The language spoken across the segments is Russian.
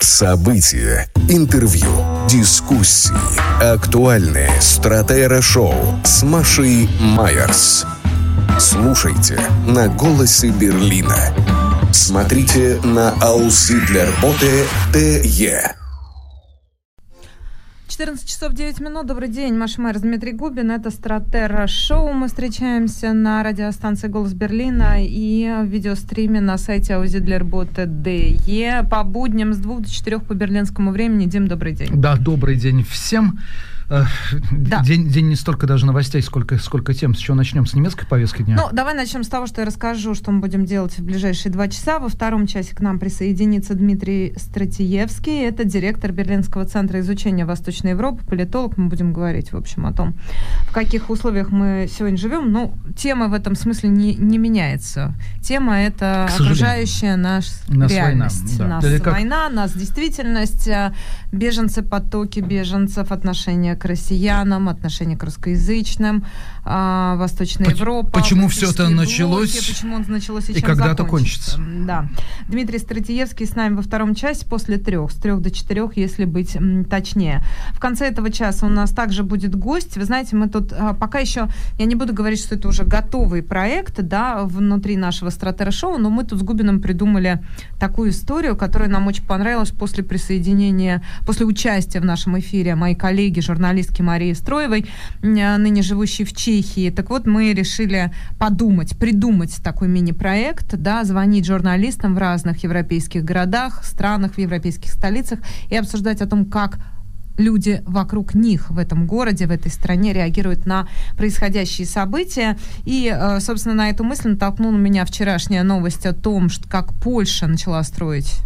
События, интервью, дискуссии, актуальные стратера-шоу с Машей Майерс. Слушайте на «Голосе Берлина». Смотрите на Ауслидлерботе ТЕ. 14 часов 9 минут. Добрый день, Маша Майер, Дмитрий Губин. Это Стратера Шоу. Мы встречаемся на радиостанции «Голос Берлина» и в видеостриме на сайте ausidlerbote.de по будням с 2 до 4 по берлинскому времени. Дим, добрый день. Да, добрый день всем. Э, Да. День, день не столько даже новостей, сколько, сколько тем. С чего начнем? С немецкой повестки дня? Ну, давай начнем с того, что я расскажу, что мы будем делать в ближайшие два часа. Во втором часе к нам присоединится Дмитрий Стратиевский. Это директор Берлинского центра изучения Восточной Европы, политолог. Мы будем говорить, в общем, о том, в каких условиях мы сегодня живем. Ну, тема в этом смысле не, не меняется. Тема — это окружающая наш Нас реальность. война, да. Нас Или как- война, нас действительность, а, беженцы, потоки беженцев, к россиянам, отношение к русскоязычным, а, Восточная Поч- Европа. почему всё это началось блоки, почему он началось и, и когда-то закончится. кончится. Да. Дмитрий Стратиевский с нами во втором часе после трех, с трех до четырех, если быть м, точнее. В конце этого часа у нас также будет гость. Вы знаете, мы тут а, пока еще, я не буду говорить, что это уже готовый проект, да, внутри нашего стратера-шоу, но мы тут с Губиным придумали такую историю, которая нам очень понравилась после присоединения, после участия в нашем эфире моей коллеги, журналистки Марии Строевой, м, ныне живущей в Чехии. Так вот, мы решили подумать, придумать такой мини-проект, да, звонить журналистам в разных европейских городах, странах, в европейских столицах и обсуждать о том, как люди вокруг них в этом городе, в этой стране реагируют на происходящие события. И, э, собственно, на эту мысль натолкнула меня вчерашняя новость о том, что как Польша начала строить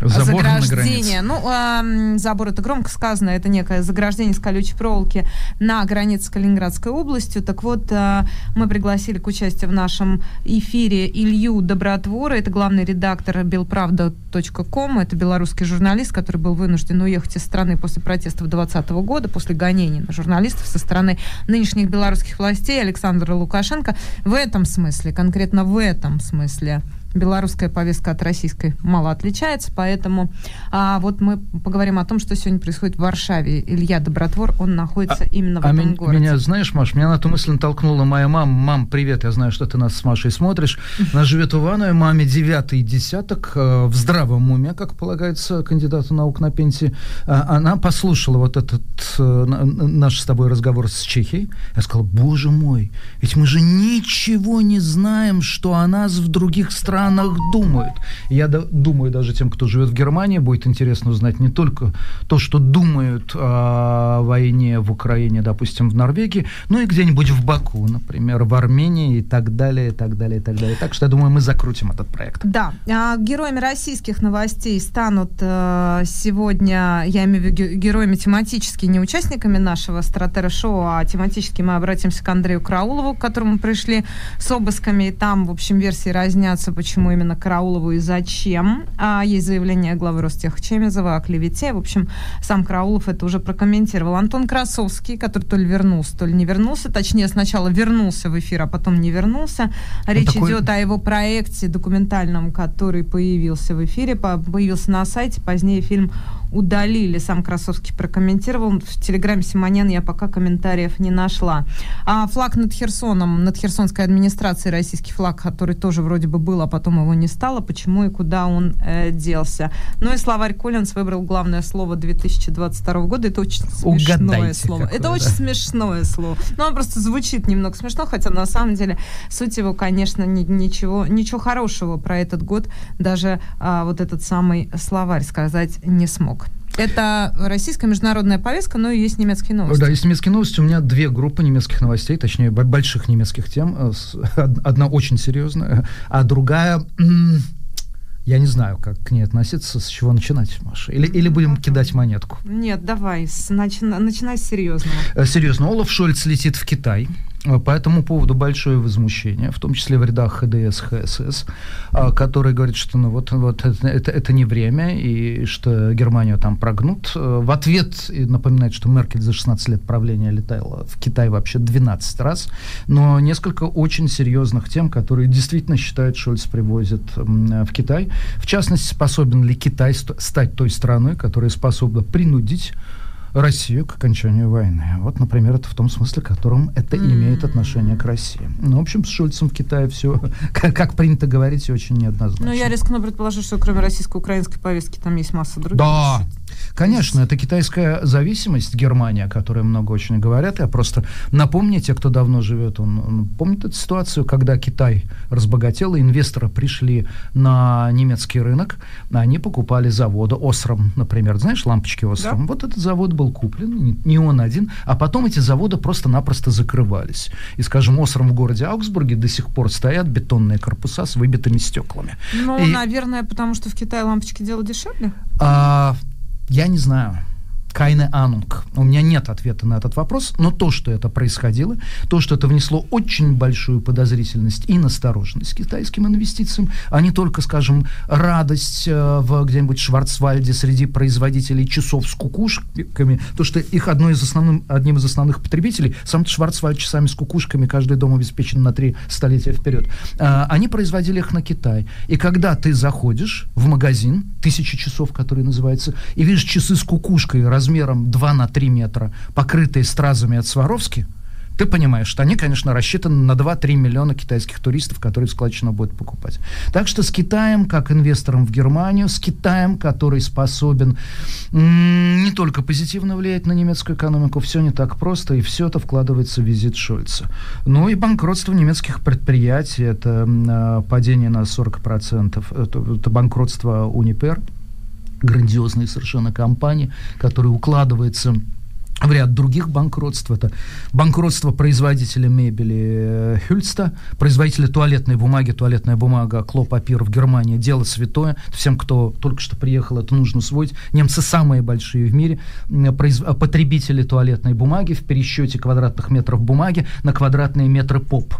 Забор на заграждение. Ну, эм, забор это громко сказано, это некое заграждение с колючей проволоки на границе с Калининградской областью. Так вот, э, мы пригласили к участию в нашем эфире Илью Добротвора, это главный редактор белправда.ком, это белорусский журналист, который был вынужден уехать из страны после протестов 2020 года, после гонений на журналистов со стороны нынешних белорусских властей Александра Лукашенко. В этом смысле, конкретно в этом смысле, белорусская повестка от российской мало отличается, поэтому а, вот мы поговорим о том, что сегодня происходит в Варшаве. Илья Добротвор, он находится именно в А этом мен- городе. меня, знаешь, Маш, меня на эту мысль натолкнула моя мама. Мам, привет, я знаю, что ты нас с Машей смотришь. Она живет в Иванове, маме девятый десяток, э, в здравом уме, как полагается кандидату наук на пенсии. А, Она послушала вот этот э, на- наш с тобой разговор с Чехией. Я сказала, боже мой, ведь мы же ничего не знаем, что о нас в других странах думают. Я да- думаю, даже тем, кто живет в Германии, будет интересно узнать не только то, что думают о войне в Украине, допустим, в Норвегии, но и где-нибудь в Баку, например, в Армении и так далее, и так далее, и так далее. Так что я думаю, мы закрутим этот проект. Да, а, героями российских новостей станут э, сегодня, я имею в виду ге- героями тематически, не участниками нашего стратера-шоу, а тематически мы обратимся к Андрею Караулову, к которому пришли с обысками, и там, в общем, версии разнятся, почему именно Караулову и зачем. А, есть заявление главы Ростехчемезова о клевете. В общем, сам Караулов это уже прокомментировал. Антон Красовский, который то ли вернулся, то ли не вернулся, точнее, сначала вернулся в эфир, а потом не вернулся. Речь такой- идет о его проекте документальном, который появился в эфире, по- появился на сайте, позднее фильм удалили. Сам Красовский прокомментировал. В телеграме Симонен я пока комментариев не нашла. А флаг над Херсоном, над Херсонской администрацией, российский флаг, который тоже вроде бы был, а потом его не стало. Почему и куда он э, делся? Ну и словарь Коллинз выбрал главное слово 2022 года. Это очень смешное Угадайте, слово. какое, Это очень да. смешное слово. Ну, оно просто звучит немного смешно, хотя на самом деле суть его, конечно, ни- ничего, ничего хорошего про этот год даже а, вот этот самый словарь сказать не смог. Это российская международная повестка, но и есть немецкие новости. Да, есть немецкие новости. У меня две группы немецких новостей, точнее, больших немецких тем. Э, Одна очень серьезная, а другая... Я не знаю, как к ней относиться, с чего начинать, Маша. Или, или будем кидать монетку. Нет, давай, с- начина- начинай с серьезного. Э, Серьезно, Олаф Шольц летит в Китай. По этому поводу большое возмущение, в том числе в рядах ХДС, ХСС, а, которые говорят, что ну, вот, вот это, это, не время, и что Германию там прогнут. Э, в ответ напоминает, что Меркель за 16 лет правления летала в Китай вообще 12 раз, но несколько очень серьезных тем, которые действительно считают, Шольц привозит в Китай. В частности, способен ли Китай стать той страной, которая способна принудить Россию к окончанию войны. Вот, например, это в том смысле, в котором это mm. имеет отношение к России. Ну, в общем, с Шульцем в Китае все, как, как принято говорить, очень неоднозначно. Ну, я рискну предположить, что кроме российско-украинской повестки там есть масса других. Да, Конечно, это китайская зависимость Германия, о которой много очень говорят. Я просто напомню, те, кто давно живет, он, он помнит эту ситуацию, когда Китай разбогател, и инвесторы пришли на немецкий рынок, они покупали заводы Осром, например. Знаешь, лампочки Осром? Да. Вот этот завод был куплен, не, он один, а потом эти заводы просто-напросто закрывались. И, скажем, Осром в городе Аугсбурге до сих пор стоят бетонные корпуса с выбитыми стеклами. Ну, и... наверное, потому что в Китае лампочки делают дешевле? А, я не знаю. Кайне Анунг. У меня нет ответа на этот вопрос, но то, что это происходило, то, что это внесло очень большую подозрительность и настороженность китайским инвестициям, а не только, скажем, радость э, в где-нибудь Шварцвальде среди производителей часов с кукушками, то, что их одно из основным, одним из основных потребителей, сам Шварцвальд часами с кукушками, каждый дом обеспечен на три столетия вперед, э, они производили их на Китай. И когда ты заходишь в магазин, тысячи часов, который называется, и видишь часы с кукушкой, раз размером 2 на 3 метра, покрытые стразами от Сваровски, ты понимаешь, что они, конечно, рассчитаны на 2-3 миллиона китайских туристов, которые складчину будут покупать. Так что с Китаем, как инвестором в Германию, с Китаем, который способен не только позитивно влиять на немецкую экономику, все не так просто, и все это вкладывается в визит Шольца. Ну и банкротство немецких предприятий, это э, падение на 40%, это, это банкротство Унипер, грандиозные совершенно компании, которые укладываются в ряд других банкротств. Это банкротство производителя мебели Хюльста, производителя туалетной бумаги, туалетная бумага Клопапир в Германии, дело святое. Всем, кто только что приехал, это нужно усвоить. Немцы самые большие в мире произ... потребители туалетной бумаги в пересчете квадратных метров бумаги на квадратные метры поп.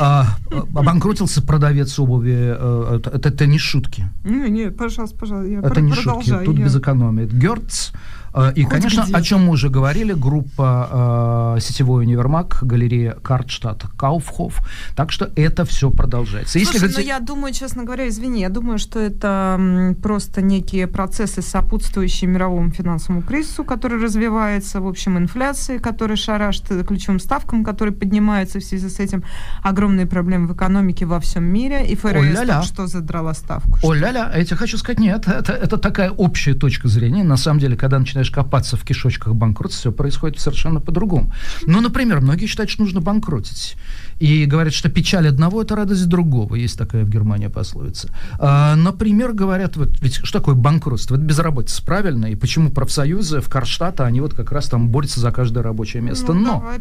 А, обанкротился продавец обуви. Э, это, это, это не шутки. Не, не, пожалуйста, пожалуйста. Я это не шутки. Тут я... без экономии. Герц Э, и, Хоть конечно, о чем мы уже говорили, группа э, сетевой универмаг, галерея Картштадт, Кауфхоф. Так что это все продолжается. Слушай, Если... ну я думаю, честно говоря, извини, я думаю, что это просто некие процессы, сопутствующие мировому финансовому кризису, который развивается, в общем, инфляции, которая шарашит, ключевым ставкам, которые поднимаются в связи с этим, огромные проблемы в экономике во всем мире, и ФРС что задрала ставку. О-ля-ля, я тебе хочу сказать, нет, это, это такая общая точка зрения. На самом деле, когда начинаешь начинаешь копаться в кишочках банкротства, все происходит совершенно по-другому. Ну, например, многие считают, что нужно банкротить. И говорят, что печаль одного – это радость другого. Есть такая в Германии пословица. А, например, говорят, вот, ведь что такое банкротство? Это безработица, правильно? И почему профсоюзы в Карштадте, они вот как раз там борются за каждое рабочее место. Ну, Но,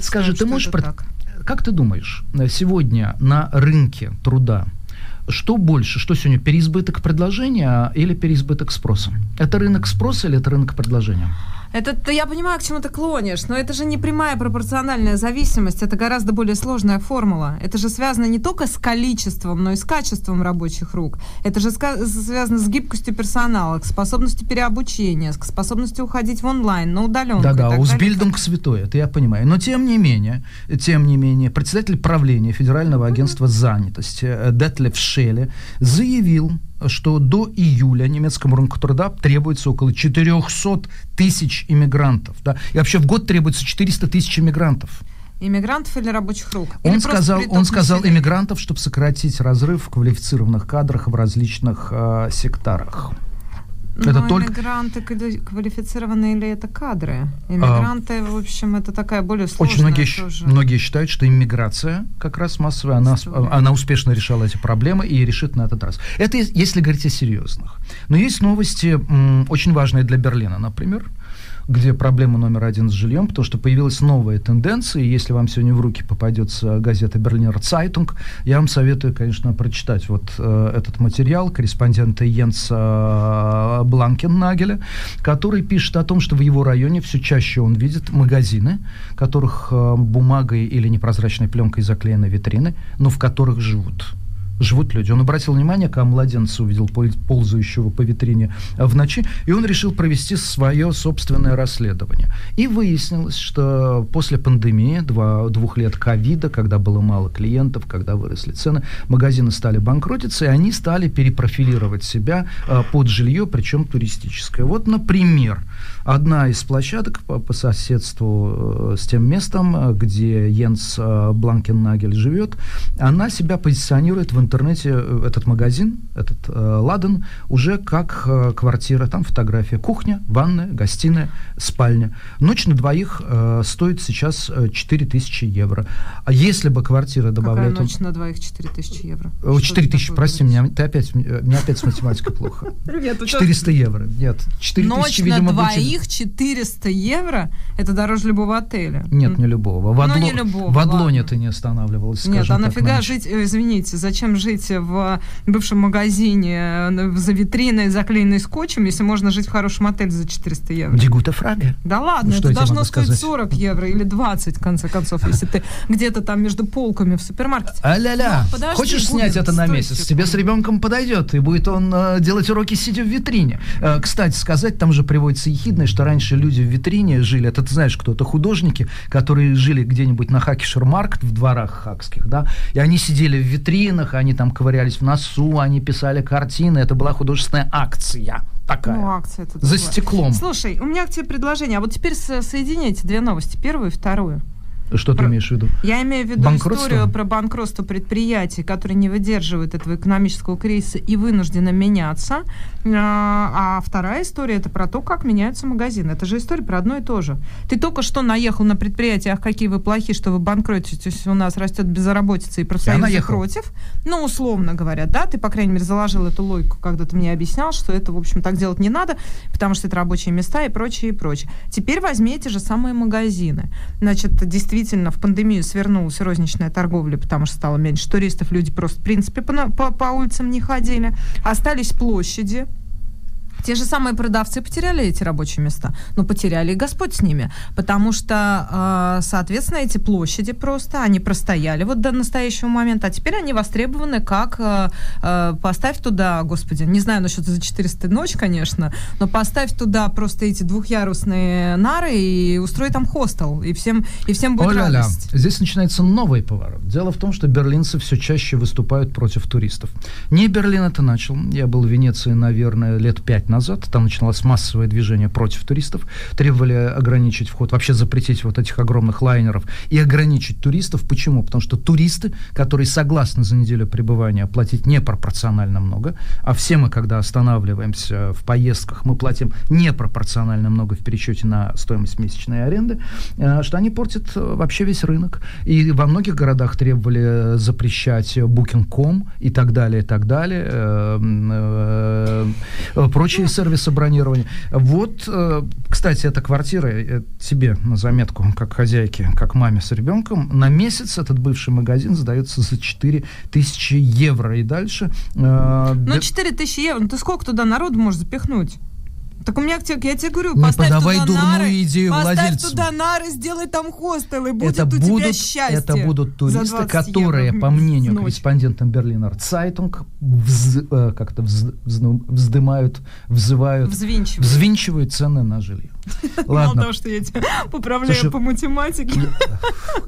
скажи, ты можешь... Пред... Как ты думаешь, сегодня на рынке труда что больше? Что сегодня? Переизбыток предложения или переизбыток спроса? Это рынок спроса или это рынок предложения? Это я понимаю, к чему ты клонишь, но это же не прямая пропорциональная зависимость, это гораздо более сложная формула. Это же связано не только с количеством, но и с качеством рабочих рук. Это же связано с гибкостью персонала, с способностью переобучения, с способностью уходить в онлайн, на удаленку. Да-да, узбильдинг святое, это я понимаю. Но тем не менее, тем не менее, председатель правления Федерального агентства mm-hmm. занятости э, Детлев Шеле заявил, что до июля немецкому рынку труда требуется около 400 тысяч иммигрантов. Да? И вообще в год требуется 400 тысяч иммигрантов. Иммигрантов или рабочих рук? Он или сказал, он сказал иммигрантов, чтобы сократить разрыв в квалифицированных кадрах в различных э, секторах. Это Но только... иммигранты квалифицированные или это кадры? Иммигранты, а, в общем, это такая более сложная Очень многие, тоже. многие считают, что иммиграция как раз массовая, она, она успешно решала эти проблемы и решит на этот раз. Это если говорить о серьезных. Но есть новости, очень важные для Берлина, например. Где проблема номер один с жильем, потому что появилась новая тенденция. И если вам сегодня в руки попадется газета Берлинер Цайтунг, я вам советую, конечно, прочитать вот э, этот материал корреспондента Йенса Бланкеннагеля, который пишет о том, что в его районе все чаще он видит магазины, которых э, бумагой или непрозрачной пленкой заклеены витрины, но в которых живут живут люди. Он обратил внимание, когда младенца увидел ползающего по витрине в ночи, и он решил провести свое собственное расследование. И выяснилось, что после пандемии, два, двух лет ковида, когда было мало клиентов, когда выросли цены, магазины стали банкротиться, и они стали перепрофилировать себя а, под жилье, причем туристическое. Вот, например, одна из площадок по, по соседству э, с тем местом, где Йенс э, Бланкеннагель живет, она себя позиционирует в интернете э, этот магазин, этот э, Ладен, уже как э, квартира. Там фотография кухня, ванная, гостиная, спальня. Ночь на двоих э, стоит сейчас 4000 евро. А если бы квартира добавляет... Какая ночь на двоих 4000 евро? 4000, прости, меня, ты опять, меня опять с математикой плохо. 400 евро. Нет, 4000, Ночь на двоих 400 евро? Это дороже любого отеля. Нет, не любого. В, Адло... не любого, в Адлоне ты не останавливалась, Нет, а нафига жить, извините, зачем жить в бывшем магазине э, за витриной, заклеенной скотчем, если можно жить в хорошем отеле за 400 евро? Дигута фраге. Да ладно, ну, это должно стоить сказать? 40 евро или 20, в конце концов, если ты где-то там между полками в супермаркете. А-ля-ля, ну, хочешь снять это на месяц? Тебе с ребенком подойдет, и будет он э, делать уроки, сидя в витрине. Э, кстати, сказать, там же приводится ехидное, что раньше люди в витрине жили, это ты знаешь, кто это художники, которые жили где-нибудь на Хакишермаркт в дворах хакских, да, и они сидели в витринах, они там ковырялись в носу, они писали картины, это была художественная акция такая. Ну, акция это За стеклом. Слушай, у меня к тебе предложение. А вот теперь соедините две новости, первую и вторую. Что про... ты имеешь в виду? Я имею в виду историю про банкротство предприятий, которые не выдерживают этого экономического кризиса и вынуждены меняться. А, а вторая история это про то, как меняются магазины. Это же история про одно и то же. Ты только что наехал на предприятие, ах, какие вы плохие, что вы банкротитесь, у нас растет безработица и профсоюзы против. Ну, условно говоря, да, ты, по крайней мере, заложил эту логику, когда ты мне объяснял, что это, в общем, так делать не надо, потому что это рабочие места и прочее, и прочее. Теперь возьми эти же самые магазины. Значит, действительно действительно в пандемию свернулась розничная торговля, потому что стало меньше туристов, люди просто в принципе по, по, по улицам не ходили. Остались площади, те же самые продавцы потеряли эти рабочие места, но потеряли и Господь с ними, потому что, э, соответственно, эти площади просто, они простояли вот до настоящего момента, а теперь они востребованы как э, э, поставь туда, Господи, не знаю насчет за 400 ночь, конечно, но поставь туда просто эти двухъярусные нары и устрой там хостел, и всем, и всем будет О, радость. Здесь начинается новый поворот. Дело в том, что берлинцы все чаще выступают против туристов. Не Берлин это начал. Я был в Венеции, наверное, лет пять назад, там начиналось массовое движение против туристов, требовали ограничить вход, вообще запретить вот этих огромных лайнеров и ограничить туристов. Почему? Потому что туристы, которые согласны за неделю пребывания платить непропорционально много, а все мы, когда останавливаемся в поездках, мы платим непропорционально много в пересчете на стоимость месячной аренды, э, что они портят э, вообще весь рынок. И во многих городах требовали запрещать Booking.com и так далее, и так далее, э, прочие прочие сервисы бронирования. Вот, э, кстати, эта квартира э, тебе на заметку, как хозяйке, как маме с ребенком, на месяц этот бывший магазин сдается за 4 тысячи евро и дальше. Э, ну, 4 тысячи евро, ну ты сколько туда народу можешь запихнуть? Так у меня, я тебе говорю, не поставь подавай туда нары, идею поставь владельцу. туда нары, сделай там хостел, и будет это у будут, тебя счастье. Это будут туристы, которые, евро. по мнению корреспондента Берлинер Цайтунг, вз, э, как-то вз, вздымают, взывают, взвинчивают. взвинчивают цены на жилье. Ладно. Мало того, что я тебя поправляю Слушай, по математике.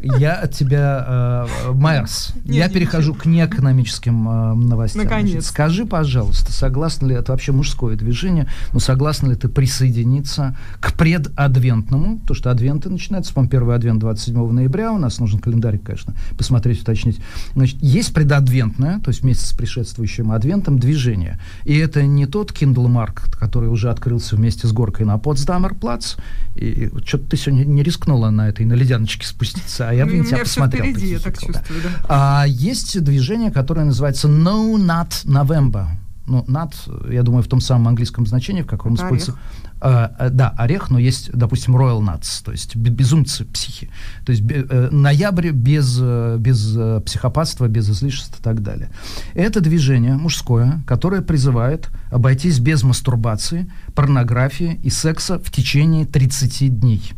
Я от тебя, э, Майерс, я перехожу к неэкономическим э, новостям. Наконец. Скажи, пожалуйста, согласна ли это вообще мужское движение, но ну, согласна ли ты присоединиться к предадвентному, то что адвенты начинаются, по-моему, первый адвент 27 ноября, у нас нужен календарь, конечно, посмотреть, уточнить. Значит, есть предадвентное, то есть вместе с предшествующим адвентом движение. И это не тот Kindle Mark, который уже открылся вместе с горкой на Потсдамер плац. И что-то ты сегодня не рискнула на этой, на ледяночке спуститься, а я бы на тебя посмотрел. Впереди, я так чувствую, да. А есть движение, которое называется No Not November. Ну, над, я думаю, в том самом английском значении, в каком используется... Э, э, да, орех, но есть, допустим, royal nuts, то есть безумцы, психи. То есть э, ноябрь без, э, без э, психопатства, без излишеств и так далее. Это движение мужское, которое призывает обойтись без мастурбации, порнографии и секса в течение 30 дней.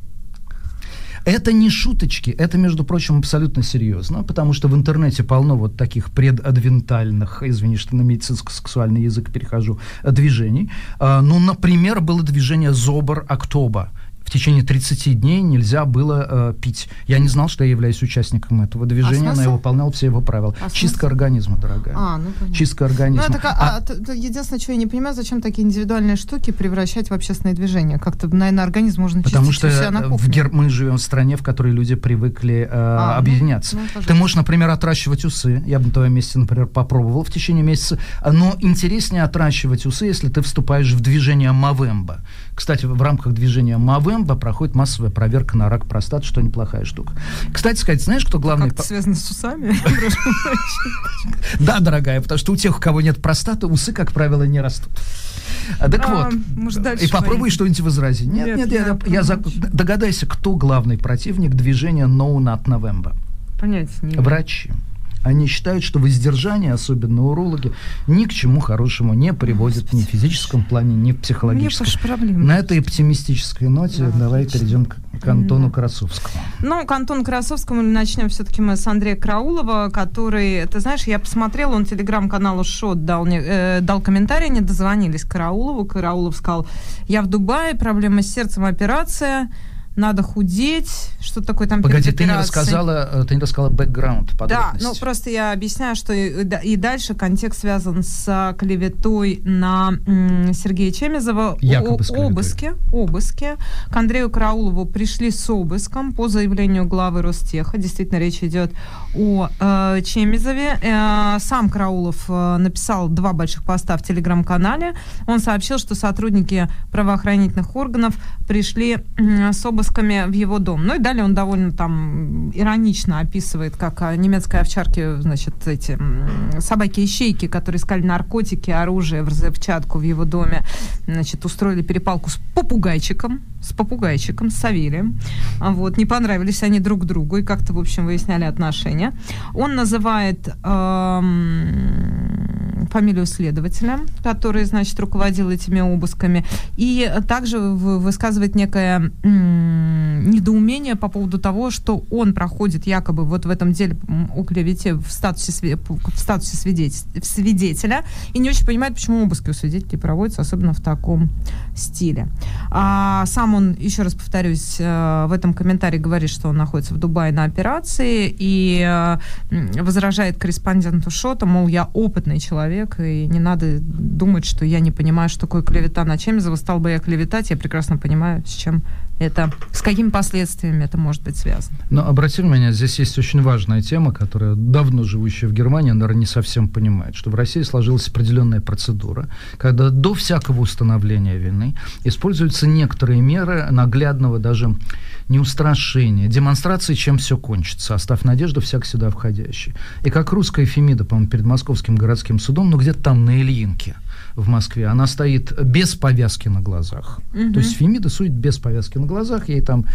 Это не шуточки, это, между прочим, абсолютно серьезно, потому что в интернете полно вот таких предадвентальных, извини, что на медицинско-сексуальный язык перехожу, движений. А, ну, например, было движение «Зобр Октоба», в течение 30 дней нельзя было э, пить. Я не знал, что я являюсь участником этого движения, а но я выполнял все его правила. А Чистка организма, дорогая. А, ну, понятно. Чистка организма. Ну, так, а, а, а, единственное, что я не понимаю, зачем такие индивидуальные штуки превращать в общественное движение? Как-то, наверное, организм можно чистить Потому что у себя на кухне. В Гер... мы живем в стране, в которой люди привыкли э, а, ну, объединяться. Ну, ну, Ты можешь, например, отращивать усы. Я бы на твоем месте, например, попробовал в течение месяца. Но интереснее отращивать усы, если ты вступаешь в движение Мавемба. Кстати, в рамках движения Мавемба проходит массовая проверка на рак простаты, что неплохая штука. Кстати сказать, знаешь, кто главный... Как связано с усами? Да, дорогая, потому что у тех, у кого нет простаты, усы, как правило, не растут. А, так а, вот, может, и попробуй что-нибудь возразить. Нет, нет, нет я, я, я догадайся, кто главный противник движения No Nut November? Понятия не Врачи. Они считают, что воздержание, особенно урологи, ни к чему хорошему не приводит ни в физическом плане, ни в психологическом. На этой оптимистической ноте да, давай отлично. перейдем к, к Антону да. Красовскому. Ну, к Антону Красовскому начнем все-таки мы с Андрея Краулова, который, ты знаешь, я посмотрела, он телеграм-каналу Шот дал, э, дал комментарий, они дозвонились к Караулову. Караулов сказал, я в Дубае, проблема с сердцем, операция надо худеть, что такое там Погоди, ты не рассказала, э, ты не рассказала бэкграунд, Да, ну просто я объясняю, что и, и дальше контекст связан с клеветой на м, Сергея Чемезова. Якобы о, обыске, обыске. К Андрею Караулову пришли с обыском по заявлению главы Ростеха. Действительно, речь идет о э, Чемезове. Э, сам Караулов э, написал два больших поста в телеграм-канале. Он сообщил, что сотрудники правоохранительных органов пришли э, с обыском обысками в его дом. Ну и далее он довольно там иронично описывает, как а, немецкой овчарки, значит, эти собаки-ищейки, которые искали наркотики, оружие, взрывчатку в его доме, значит, устроили перепалку с попугайчиком, с попугайчиком, с Савелием. Вот, не понравились они друг другу и как-то, в общем, выясняли отношения. Он называет эм, фамилию следователя, который, значит, руководил этими обысками, и также высказывает некое недоумение по поводу того, что он проходит якобы вот в этом деле о клевете в статусе, в статусе свидетеля, и не очень понимает, почему обыски у свидетелей проводятся, особенно в таком стиле. А сам он, еще раз повторюсь, э, в этом комментарии говорит, что он находится в Дубае на операции и э, возражает корреспонденту Шота, мол, я опытный человек, и не надо думать, что я не понимаю, что такое клевета на Чемизова, стал бы я клеветать, я прекрасно понимаю, с чем это, с какими последствиями это может быть связано. Но обрати внимание, здесь есть очень важная тема, которая давно живущая в Германии, наверное, не совсем понимает, что в России сложилась определенная процедура, когда до всякого установления вины используются некоторые меры наглядного даже неустрашения, демонстрации, чем все кончится, оставь надежду всяк сюда входящий. И как русская Фемида, по-моему, перед Московским городским судом, ну где-то там на Ильинке – в Москве, она стоит без повязки на глазах. Угу. То есть Фемида сует без повязки на глазах, ей там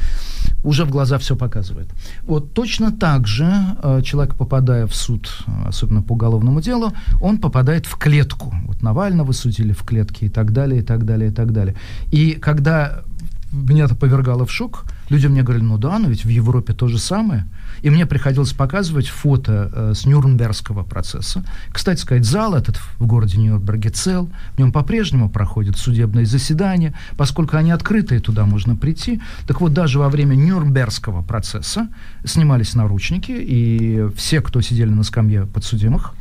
уже в глаза все показывает. Вот точно так же э, человек, попадая в суд, особенно по уголовному делу, он попадает в клетку. Вот Навального судили в клетке и так далее, и так далее, и так далее. И когда меня это повергало в шок, люди мне говорили, ну да, но ведь в Европе то же самое – и мне приходилось показывать фото э, с Нюрнбергского процесса. Кстати сказать, зал этот в городе Нюрнберге цел, в нем по-прежнему проходят судебные заседания, поскольку они открытые, туда можно прийти. Так вот, даже во время Нюрнбергского процесса снимались наручники, и все, кто сидели на скамье подсудимых,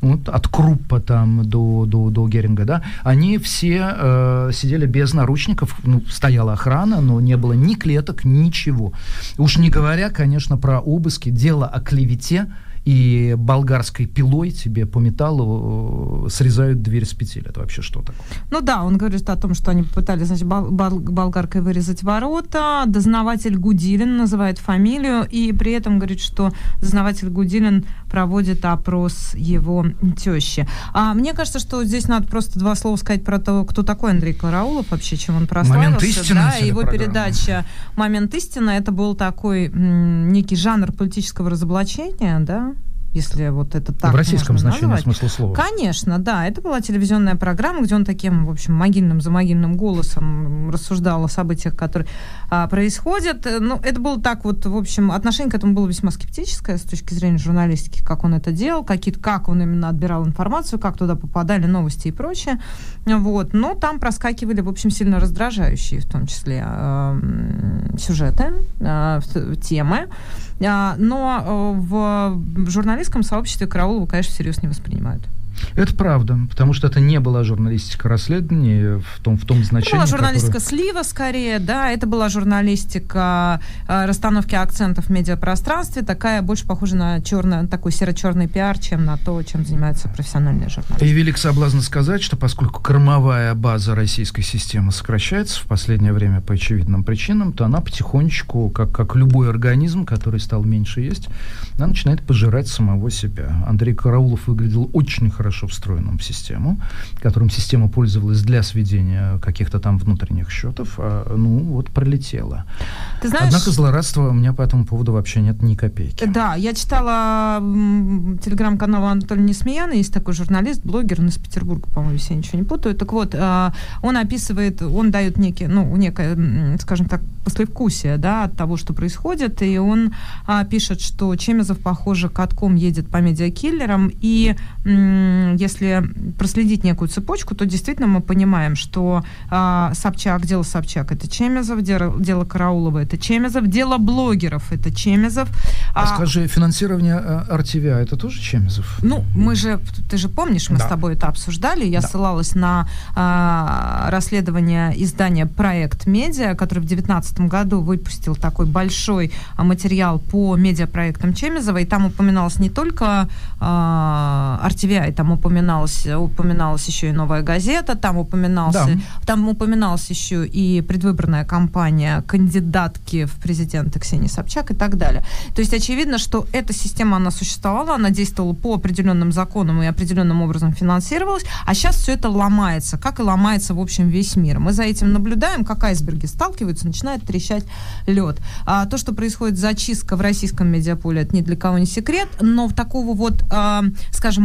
вот, от Круппа там до, до, до Геринга, да, они все э, сидели без наручников, ну, стояла охрана, но не было ни клеток, ничего. Уж не говоря, конечно, про обыски, дело о клевете и болгарской пилой тебе по металлу э, срезают дверь с петель. Это вообще что такое? Ну да, он говорит о том, что они попытались, значит, болгаркой вырезать ворота. Дознаватель Гудилин называет фамилию, и при этом говорит, что дознаватель Гудилин проводит опрос его тещи. А мне кажется, что здесь надо просто два слова сказать про то, кто такой Андрей Караулов, вообще, чем он прославился. Момент истины, да, его передача «Момент истины» это был такой м, некий жанр политического разоблачения, да, если вот это так В российском значении назвать. смысла слова. Конечно, да. Это была телевизионная программа, где он таким, в общем, могильным за могильным голосом рассуждал о событиях, которые а, происходят. Ну, это было так вот, в общем, отношение к этому было весьма скептическое с точки зрения журналистики, как он это делал, какие, как он именно отбирал информацию, как туда попадали новости и прочее. Вот. Но там проскакивали, в общем, сильно раздражающие, в том числе, э, сюжеты, э, темы. А, но э, в журналистском сообществе Караулова, конечно, всерьез не воспринимают. Это правда, потому что это не была журналистика расследования в том, в том значении. Это была журналистика которое... слива, скорее, да, это была журналистика э, расстановки акцентов в медиапространстве, такая больше похожа на черный, такой серо-черный пиар, чем на то, чем занимаются профессиональные журналисты. И велик соблазн сказать, что поскольку кормовая база российской системы сокращается в последнее время по очевидным причинам, то она потихонечку, как, как любой организм, который стал меньше есть, она начинает пожирать самого себя. Андрей Караулов выглядел очень хорошо встроенным в систему, которым система пользовалась для сведения каких-то там внутренних счетов, а, ну, вот пролетела. Ты знаешь, Однако злорадства у меня по этому поводу вообще нет ни копейки. Да, я читала телеграм-канал Анатолия Несмеяна, есть такой журналист, блогер, он из Петербурга, по-моему, если я ничего не путаю. Так вот, э, он описывает, он дает некий, ну, некое, скажем так, послевкусие, да, от того, что происходит, и он а, пишет, что Чемезов, похоже, катком едет по медиакиллерам, и м, если проследить некую цепочку, то действительно мы понимаем, что а, Собчак, дело Собчак, это Чемезов, дело, дело Караулова, это Чемезов, дело блогеров, это Чемезов. А, а скажи, финансирование RTVI, это тоже Чемезов? Ну, мы же, ты же помнишь, мы да. с тобой это обсуждали, я да. ссылалась на а, расследование издания «Проект Медиа», который в 19 году выпустил такой большой а, материал по медиапроектам Чемезова, и там упоминалось не только а, RTVI, там упоминалось, упоминалась еще и «Новая газета», там упоминался, да. там упоминалась еще и предвыборная кампания кандидатки в президенты Ксении Собчак и так далее. То есть очевидно, что эта система, она существовала, она действовала по определенным законам и определенным образом финансировалась, а сейчас все это ломается, как и ломается, в общем, весь мир. Мы за этим наблюдаем, как айсберги сталкиваются, начинает трещать лед. А то, что происходит зачистка в российском медиаполе, это ни для кого не секрет, но в такого вот, э, скажем,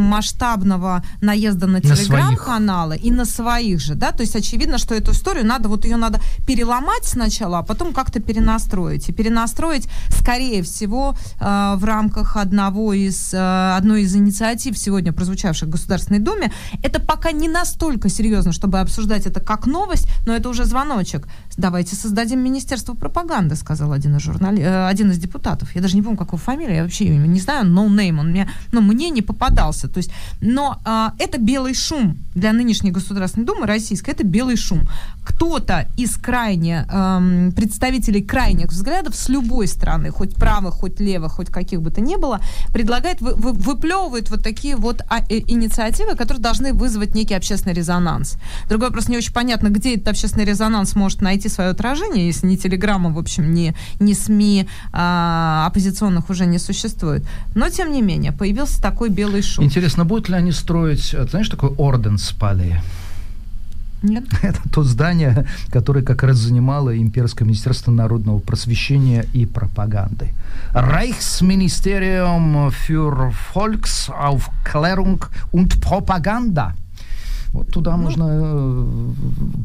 масштабного наезда на телеграм-каналы и на своих же, да, то есть очевидно, что эту историю надо, вот ее надо переломать сначала, а потом как-то перенастроить. И перенастроить, скорее всего, э, в рамках одного из, э, одной из инициатив сегодня прозвучавших в Государственной Думе, это пока не настолько серьезно, чтобы обсуждать это как новость, но это уже звоночек. Давайте создадим Министерство пропаганды, сказал один из, журнали... Э, один из депутатов. Я даже не помню, какого фамилия, я вообще не знаю, no name, он мне, ну, мне не попадался. То есть, но э, это белый шум для нынешней Государственной Думы российской, это белый шум. Кто-то из крайне, э, представителей крайних взглядов с любой стороны, хоть правых, хоть левых, хоть каких бы то ни было, предлагает, вы, вы, выплевывает вот такие вот а, э, инициативы, которые должны вызвать некий общественный резонанс. Другой вопрос, не очень понятно, где этот общественный резонанс может найти свое отражение, если не телеграмма, в общем, не, не СМИ а, оппозиционных уже не существует. Но, тем не менее, появился такой белый шум. Интересно, будут ли они строить, э, знаешь, такой орден спали? Нет. Это то здание, которое как раз занимало Имперское министерство народного просвещения и пропаганды. Reichsministerium für Volksaufklärung und Propaganda. Вот туда ну, нужно, э,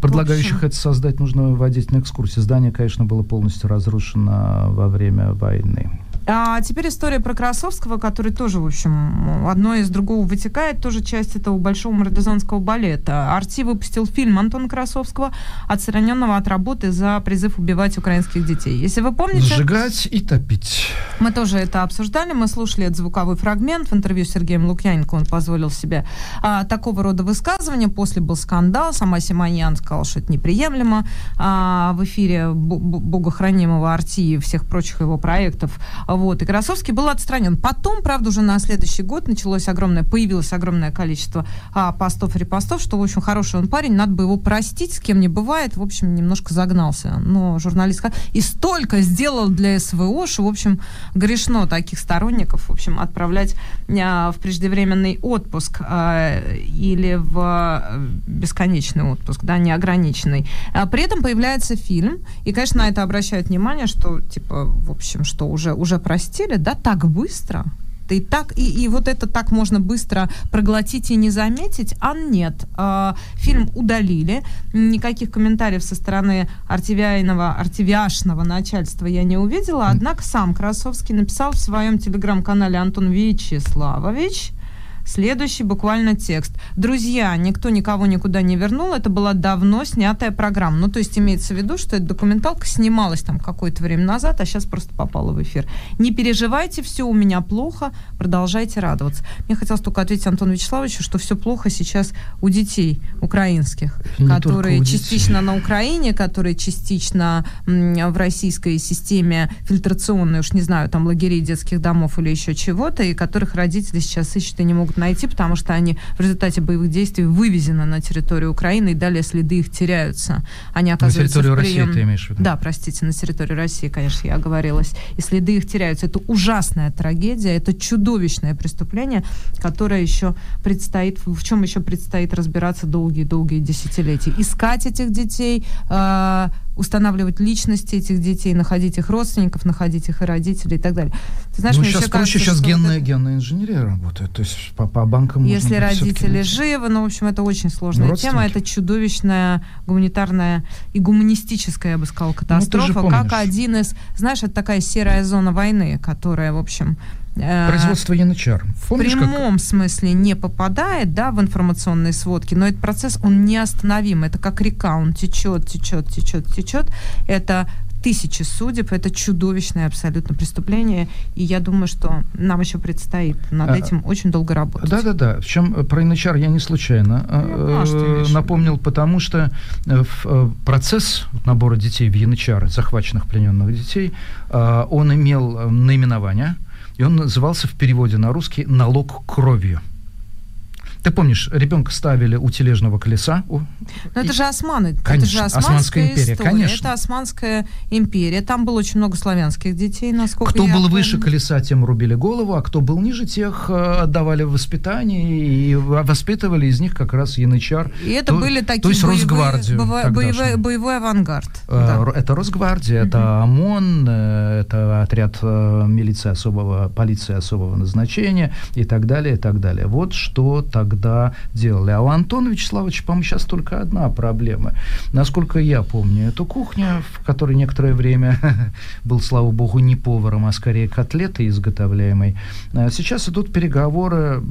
предлагающих это создать, нужно водить на экскурсии. Здание, конечно, было полностью разрушено во время войны. А теперь история про Красовского, который тоже, в общем, одно из другого вытекает, тоже часть этого большого мордозанского балета. Арти выпустил фильм Антона Красовского, отстраненного от работы за призыв убивать украинских детей. Если вы помните... Сжигать и топить. Мы тоже это обсуждали, мы слушали этот звуковой фрагмент в интервью с Сергеем Лукьяненко, он позволил себе а, такого рода высказывания. После был скандал, сама Симоньян сказала, что это неприемлемо. А, в эфире богохранимого Арти и всех прочих его проектов Вот, и Красовский был отстранен. Потом, правда, уже на следующий год началось огромное, появилось огромное количество а, постов, репостов, что, в общем, хороший он парень, надо бы его простить, с кем не бывает. В общем, немножко загнался. Но журналист... И столько сделал для СВО, что, в общем, грешно таких сторонников, в общем, отправлять а, в преждевременный отпуск а, или в а, бесконечный отпуск, да, неограниченный. А, при этом появляется фильм, и, конечно, на это обращают внимание, что, типа, в общем, что уже, уже простили, да, так быстро, и так и, и вот это так можно быстро проглотить и не заметить, а нет. Э, фильм удалили, никаких комментариев со стороны артивиайного, артивиашного начальства я не увидела, однако сам Красовский написал в своем телеграм-канале Антон Вячеславович, Следующий буквально текст. Друзья, никто никого никуда не вернул, это была давно снятая программа. Ну, то есть имеется в виду, что эта документалка снималась там какое-то время назад, а сейчас просто попала в эфир. Не переживайте, все у меня плохо, продолжайте радоваться. Мне хотелось только ответить Антону Вячеславовичу, что все плохо сейчас у детей украинских, Не которые частично на Украине, которые частично в российской системе фильтрационной, уж не знаю, там лагерей детских домов или еще чего-то, и которых родители сейчас ищут и не могут найти, потому что они в результате боевых действий вывезены на территорию Украины, и далее следы их теряются. Они На оказываются территорию в России прием- ты имеешь в виду? Да, простите, на территории России, конечно, я оговорилась. И следы их теряются. Это ужасная трагедия, это чудовищное преступление, которое еще предстоит, в чем еще предстоит разбираться долгие-долгие десятилетия. Искать этих детей, э, устанавливать личности этих детей, находить их родственников, находить их и родителей и так далее. Ты знаешь, ну, мне сейчас вообще проще, кажется, сейчас генная, это- генная инженерия работает. То есть по, по банкам если родители живы, ну, в общем, это очень сложная Ну, тема. Это чудовищная гуманитарная и гуманистическая, я бы сказала, катастрофа. же как один из... Знаешь, это такая серая зона войны, которая, в общем... э, Производство янычар. в Помнишь, как прямом смысле не попадает да, в информационные сводки, но этот процесс, он неостановим. Это как река, он течет, течет, течет, течет. Это тысячи судеб, это чудовищное абсолютно преступление, и я думаю, что нам еще предстоит над А, этим очень долго работать. Да-да-да. Причем э, про янычар я не случайно э, имеешь в виду. напомнил, потому что э, в, э, процесс набора детей в янычары, захваченных плененных детей, э, он имел э, наименование, и он назывался в переводе на русский «налог кровью». Ты помнишь, ребенка ставили у тележного колеса. у- Но это и- же османы. это Конечно, же Османская османская империя, история. конечно. Это османская империя. Там было очень много славянских детей, насколько Кто я был помню. выше колеса, тем рубили голову, а кто был ниже, тех э, отдавали в воспитание и воспитывали из них как раз янычар. И это То- были такие то есть боевые- Росгвардию боевой, тогдашнюю. боевой, боевой авангард. Э, да. Это Росгвардия, это ОМОН, э, это отряд э, милиции особого, полиции особого назначения и так далее, и так далее. Вот что тогда делали. А у Антона Вячеславовича, по-моему, сейчас только одна проблема. Насколько я помню, эту кухню, в которой некоторое время был, слава богу, не поваром, а скорее котлетой изготовляемой, э, сейчас идут переговоры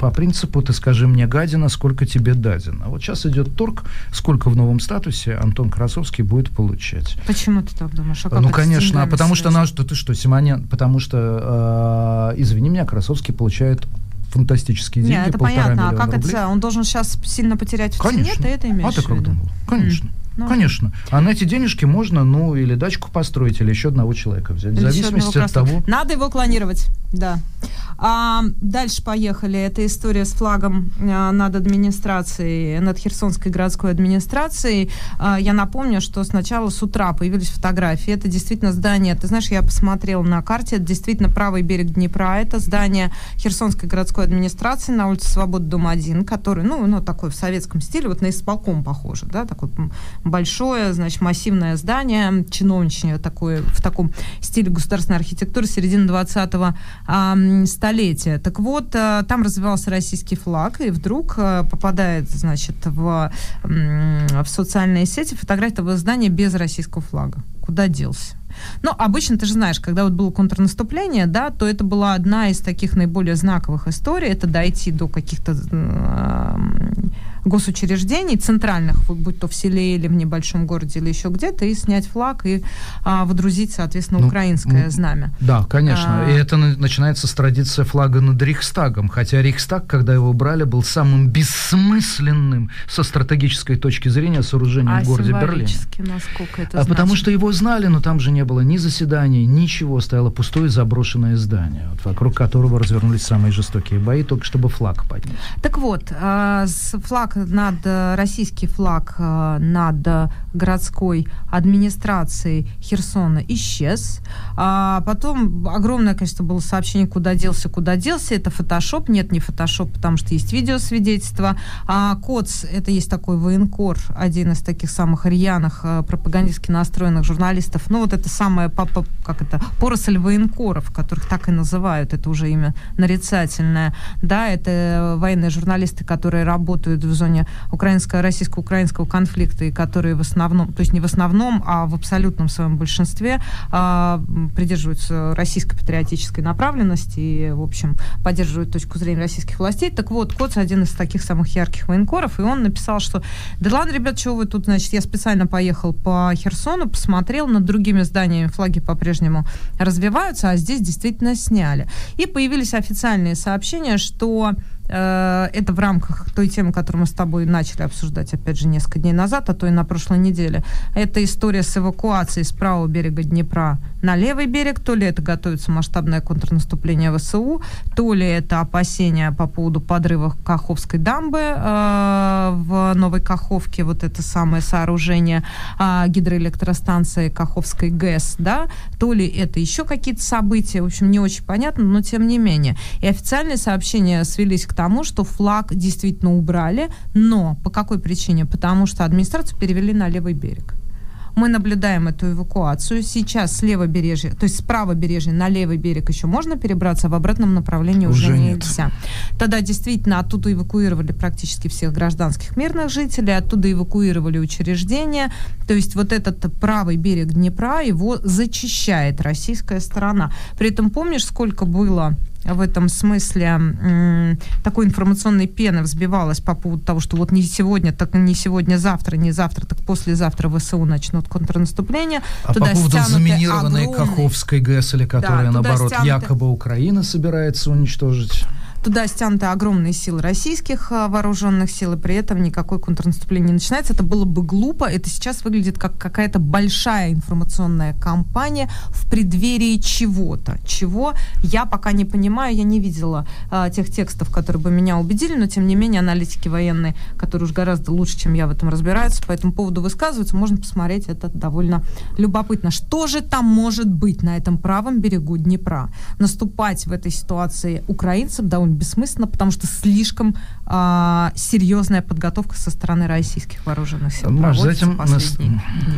по принципу «ты скажи мне, гадина, сколько тебе дадено». Вот сейчас идет торг, сколько в новом статусе Антон Красовский будет получать. Почему ты так думаешь? А ну, конечно, а потому что наш, да ты что, Симонян, потому что, э, извини меня, Красовский получает фантастические деньги, Нет, это понятно. А как рублей. это? Он должен сейчас сильно потерять в Конечно. цене, ты это имеешь А ты в как виду? думал? Конечно. Ну. Конечно. А на эти денежки можно, ну, или дачку построить, или еще одного человека взять. В зависимости от того, Надо его клонировать, да. А, дальше поехали. Это история с флагом а, над администрацией, над Херсонской городской администрацией. А, я напомню, что сначала с утра появились фотографии. Это действительно здание, ты знаешь, я посмотрела на карте, это действительно правый берег Днепра. Это здание Херсонской городской администрации на улице Свободы, дом 1, который, ну, ну, такой в советском стиле, вот на исполком похоже, да, такое м, большое, значит, массивное здание, чиновничье такое, в таком стиле государственной архитектуры середины 20-го а, м, столетия. Так вот, а, там развивался российский флаг, и вдруг а, попадает, значит, в, м, в социальные сети фотография этого здания без российского флага. Куда делся? Ну, обычно, ты же знаешь, когда вот было контрнаступление, да, то это была одна из таких наиболее знаковых историй, это дойти до каких-то м, госучреждений центральных, будь то в селе или в небольшом городе или еще где-то, и снять флаг и а, водрузить, соответственно, ну, украинское знамя. Да, конечно. А... И это начинается с традиции флага над Рейхстагом. Хотя Рейхстаг, когда его брали, был самым бессмысленным со стратегической точки зрения сооружением а в городе Берлине. насколько это А значит? потому что его знали, но там же не было ни заседаний, ничего. Стояло пустое заброшенное здание, вот, вокруг которого развернулись самые жестокие бои, только чтобы флаг поднять. Так вот, э, флаг над, российский флаг э, над городской администрацией Херсона исчез. А потом огромное количество было сообщений, куда делся, куда делся. Это фотошоп. Нет, не фотошоп, потому что есть видеосвидетельство. А КОЦ, это есть такой военкор, один из таких самых рьяных э, пропагандистски настроенных журналистов. Ну, вот это самое, папа, как это, поросль военкоров, которых так и называют. Это уже имя нарицательное. Да, это военные журналисты, которые работают в зоне украинско-российско-украинского конфликта и которые в основном, то есть не в основном, а в абсолютном своем большинстве а, придерживаются российско-патриотической направленности и, в общем, поддерживают точку зрения российских властей. Так вот, Коц один из таких самых ярких военкоров, и он написал, что да ладно, ребят, чего вы тут, значит, я специально поехал по Херсону, посмотрел, над другими зданиями флаги по-прежнему развиваются, а здесь действительно сняли. И появились официальные сообщения, что Э, это в рамках той темы, которую мы с тобой начали обсуждать, опять же, несколько дней назад, а то и на прошлой неделе. Это история с эвакуацией с правого берега Днепра на левый берег. То ли это готовится масштабное контрнаступление ВСУ, то ли это опасения по поводу подрыва Каховской дамбы э, в Новой Каховке, вот это самое сооружение э, гидроэлектростанции Каховской ГЭС, да, то ли это еще какие-то события, в общем, не очень понятно, но тем не менее. И официальные сообщения свелись к тому, что флаг действительно убрали, но по какой причине? Потому что администрацию перевели на левый берег. Мы наблюдаем эту эвакуацию. Сейчас с левобережья, то есть с правобережья на левый берег еще можно перебраться, а в обратном направлении уже, уже нельзя. Тогда действительно оттуда эвакуировали практически всех гражданских мирных жителей, оттуда эвакуировали учреждения. То есть вот этот правый берег Днепра, его зачищает российская сторона. При этом помнишь, сколько было в этом смысле такой информационной пены взбивалась по поводу того, что вот не сегодня, так не сегодня, завтра, не завтра, так послезавтра ВСУ начнут контрнаступление. А туда по поводу заминированной огромные... Каховской ГЭС, или которая, да, наоборот, стянуты... якобы Украина собирается уничтожить. Туда стянуты огромные силы российских а, вооруженных сил, и при этом никакой контрнаступление не начинается. Это было бы глупо. Это сейчас выглядит как какая-то большая информационная кампания в преддверии чего-то. Чего я пока не понимаю, я не видела а, тех текстов, которые бы меня убедили, но тем не менее аналитики военные, которые уж гораздо лучше, чем я в этом разбираются, по этому поводу высказываются, можно посмотреть, это довольно любопытно. Что же там может быть на этом правом берегу Днепра? Наступать в этой ситуации украинцам довольно бессмысленно, потому что слишком а, серьезная подготовка со стороны российских вооруженных сил. Маш, за этим,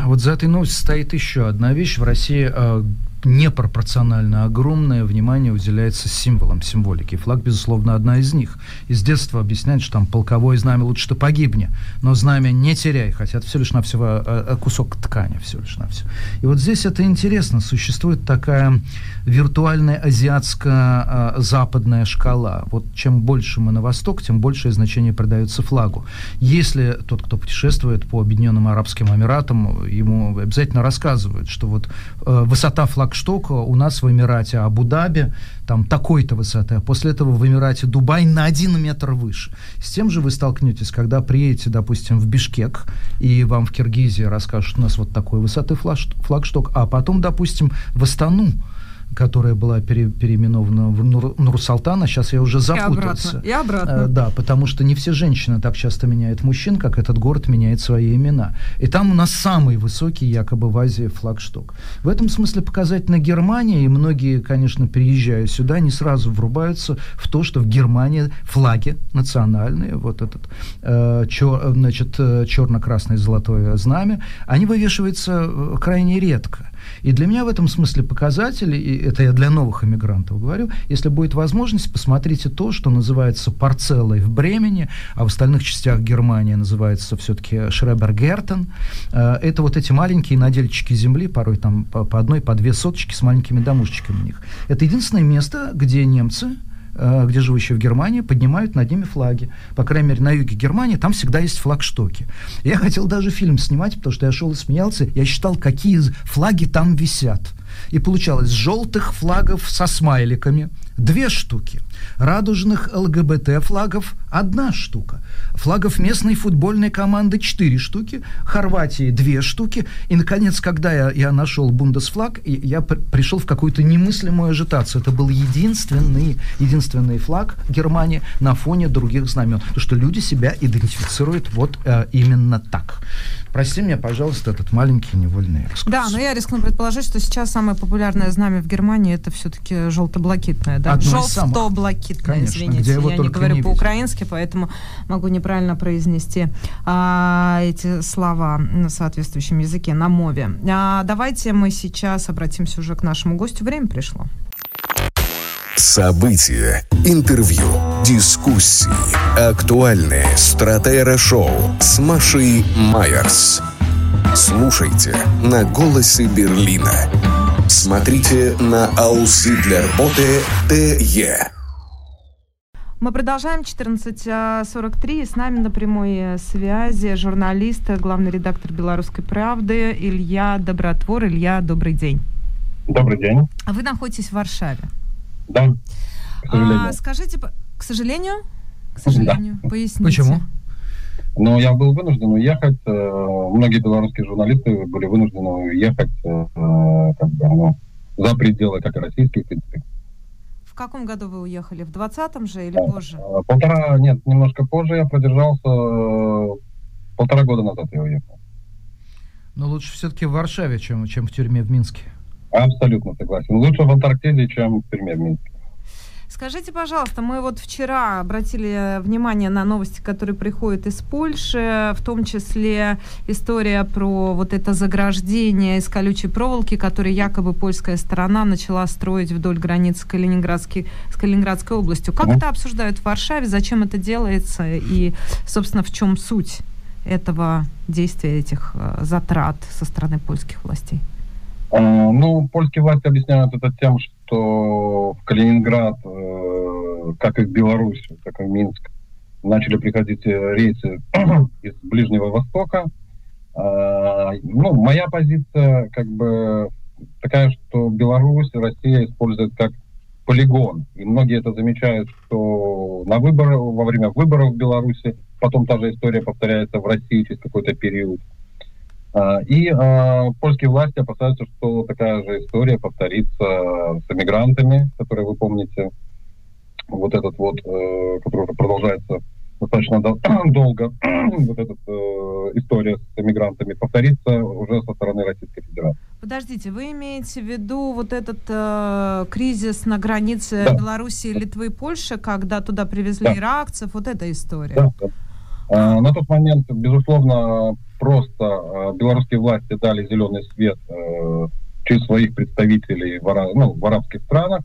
вот за этой новостью стоит еще одна вещь. В России а, непропорционально огромное внимание уделяется символам, символике. Флаг, безусловно, одна из них. И с детства объясняют, что там полковое знамя лучше, что погибни, но знамя не теряй, хотя это все лишь навсего а, а, кусок ткани, все лишь на все. И вот здесь это интересно. Существует такая виртуальная азиатско-западная шкала. Вот чем больше мы на восток, тем большее значение придается флагу. Если тот, кто путешествует по Объединенным Арабским Эмиратам, ему обязательно рассказывают, что вот э, высота флага флагшток у нас в Эмирате Абу-Даби, там такой-то высоты, а после этого в Эмирате Дубай на один метр выше. С тем же вы столкнетесь, когда приедете, допустим, в Бишкек, и вам в Киргизии расскажут, у нас вот такой высоты флагшток, а потом, допустим, в Астану, которая была пере, переименована в Нур, Нур-Салтана, сейчас я уже запутался. И обратно. И обратно. Э, да, потому что не все женщины так часто меняют мужчин, как этот город меняет свои имена. И там у нас самый высокий якобы в Азии флагшток. В этом смысле показательно Германия, и многие, конечно, переезжая сюда, не сразу врубаются в то, что в Германии флаги национальные, вот этот э, чер, значит, э, черно-красное золотое знамя, они вывешиваются э, крайне редко. И для меня в этом смысле показатель, и это я для новых иммигрантов говорю, если будет возможность, посмотрите то, что называется парцеллой в Бремени, а в остальных частях Германии называется все-таки Шребергертен. Э, это вот эти маленькие надельчики земли, порой там по одной, по две соточки с маленькими домушечками у них. Это единственное место, где немцы где живущие в Германии, поднимают над ними флаги. По крайней мере, на юге Германии там всегда есть флагштоки. Я хотел даже фильм снимать, потому что я шел и смеялся. Я считал, какие флаги там висят. И получалось желтых флагов со смайликами две штуки. Радужных ЛГБТ флагов одна штука. Флагов местной футбольной команды четыре штуки. Хорватии две штуки. И, наконец, когда я, я нашел Бундесфлаг, я пришел в какую-то немыслимую ажитацию. Это был единственный, единственный флаг Германии на фоне других знамен. Потому что люди себя идентифицируют вот э, именно так. Прости меня, пожалуйста, этот маленький невольный экскурс. Да, но я рискну предположить, что сейчас самое популярное знамя в Германии это все-таки желто-блакитное. Да? Желто-блакитное, извините. Где его я не говорю по-украински, поэтому могу неправильно произнести а, эти слова на соответствующем языке, на мове. А, давайте мы сейчас обратимся уже к нашему гостю. Время пришло. События, интервью, дискуссии, актуальные стратера-шоу с Машей Майерс. Слушайте на «Голосе Берлина». Смотрите на «Аусы для работы ТЕ». Мы продолжаем 14.43. С нами на прямой связи журналист, главный редактор «Белорусской правды» Илья Добротвор. Илья, добрый день. Добрый день. Вы находитесь в Варшаве. Да. А, скажите, к сожалению? К сожалению. Да. Поясните. Почему? Ну, я был вынужден уехать. Э, многие белорусские журналисты были вынуждены уехать э, как бы, ну, за пределы, как и российских, в каком году вы уехали? В 20-м же или позже? Э, полтора, нет, немножко позже я продержался. Полтора года назад я уехал. Но лучше все-таки в Варшаве, чем, чем в тюрьме в Минске. Абсолютно согласен. Лучше в Антарктиде, чем в тюрьме в Минске. Скажите, пожалуйста, мы вот вчера обратили внимание на новости, которые приходят из Польши, в том числе история про вот это заграждение из колючей проволоки, которое якобы польская сторона начала строить вдоль границы с, Калининградской, с Калининградской областью. Как mm-hmm. это обсуждают в Варшаве, зачем это делается и, собственно, в чем суть этого действия, этих э, затрат со стороны польских властей? А, ну, польские власти объясняют это тем, что в Калининград, э, как и в Беларусь, так и в Минск, начали приходить э, рейсы из Ближнего Востока. Ну, моя позиция как бы такая, что Беларусь, Россия используют как полигон. И многие это замечают, что на выборы, во время выборов в Беларуси потом та же история повторяется в России через какой-то период. И э, польские власти опасаются, что такая же история повторится с эмигрантами, которые вы помните, вот этот вот, э, который уже продолжается достаточно долго, вот эта э, история с эмигрантами повторится уже со стороны Российской Федерации. Подождите, вы имеете в виду вот этот э, кризис на границе да. Белоруссии, Литвы и Польши, когда туда привезли да. иракцев, вот эта история? Да, да. А, на тот момент, безусловно, просто э, белорусские власти дали зеленый свет э, через своих представителей в, ну, в арабских странах,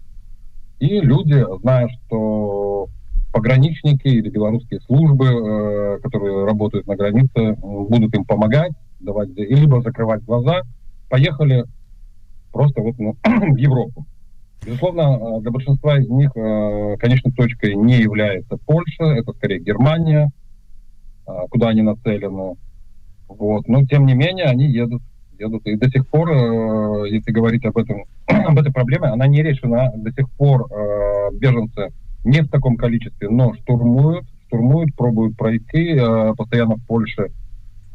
и люди, зная, что пограничники или белорусские службы, э, которые работают на границе, будут им помогать, давать, либо закрывать глаза, поехали просто вот, ну, в Европу. Безусловно, для большинства из них конечной точкой не является Польша, это скорее Германия, куда они нацелены. Вот. Но тем не менее они едут, едут. И до сих пор, э, если говорить об этом, об этой проблеме, она не решена. До сих пор э, беженцы не в таком количестве, но штурмуют, штурмуют, пробуют пройти. Э, постоянно в Польше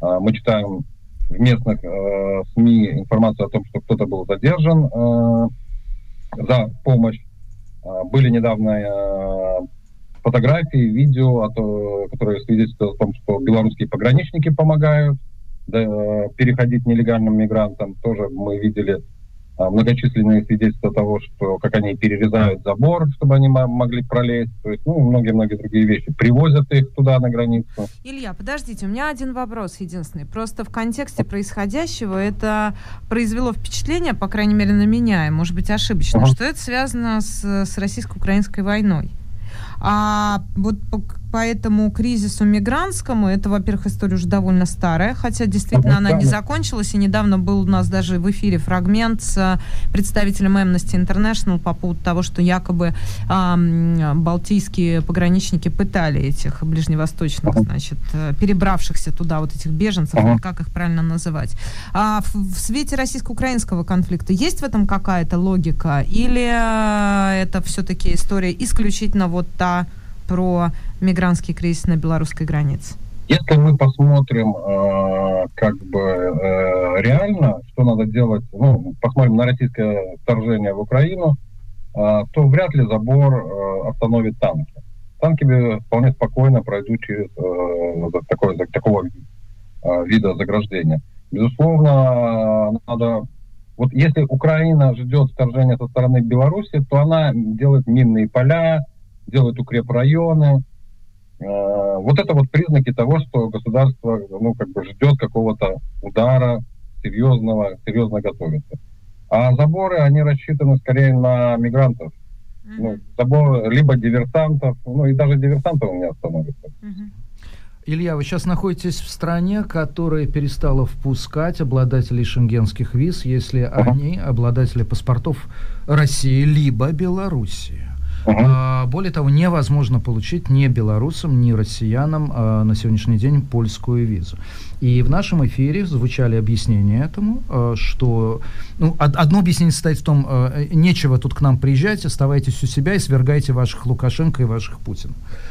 э, мы читаем в местных э, СМИ информацию о том, что кто-то был задержан э, за помощь. Э, были недавно э, фотографии, видео, а то, которые свидетельствуют о том, что белорусские пограничники помогают да, переходить нелегальным мигрантам. Тоже мы видели а, многочисленные свидетельства того, что как они перерезают забор, чтобы они могли пролезть, то есть, ну, многие-многие другие вещи. Привозят их туда, на границу. Илья, подождите, у меня один вопрос единственный. Просто в контексте происходящего это произвело впечатление, по крайней мере, на меня, и, может быть, ошибочно, uh-huh. что это связано с, с российско-украинской войной. А вот по, по этому кризису мигрантскому, это, во-первых, история уже довольно старая, хотя действительно она не закончилась, и недавно был у нас даже в эфире фрагмент с представителем Amnesty International по поводу того, что якобы э, балтийские пограничники пытали этих ближневосточных, значит, перебравшихся туда вот этих беженцев, uh-huh. как их правильно называть. А в, в свете российско-украинского конфликта есть в этом какая-то логика? Или э, это все-таки история исключительно вот та про мигрантский кризис на белорусской границе? Если мы посмотрим э, как бы э, реально, что надо делать, ну, посмотрим на российское вторжение в Украину, э, то вряд ли забор э, остановит танки. Танки вполне спокойно пройдут через э, такое, такого э, вида заграждения. Безусловно, надо вот если Украина ждет вторжения со стороны Беларуси, то она делает минные поля, делает укрепрайоны. Э, вот это вот признаки того, что государство ну, как бы ждет какого-то удара серьезного, серьезно готовится. А заборы, они рассчитаны скорее на мигрантов. Mm-hmm. Ну, забор либо диверсантов, ну и даже диверсантов не остановится. Mm-hmm. Илья, вы сейчас находитесь в стране, которая перестала впускать обладателей шенгенских виз, если uh-huh. они обладатели паспортов России либо Белоруссии. Uh-huh. более того, невозможно получить ни белорусам, ни россиянам а, на сегодняшний день польскую визу. И в нашем эфире звучали объяснения этому, а, что ну, одно объяснение состоит в том, а, нечего тут к нам приезжать, оставайтесь у себя и свергайте ваших Лукашенко и ваших Путин.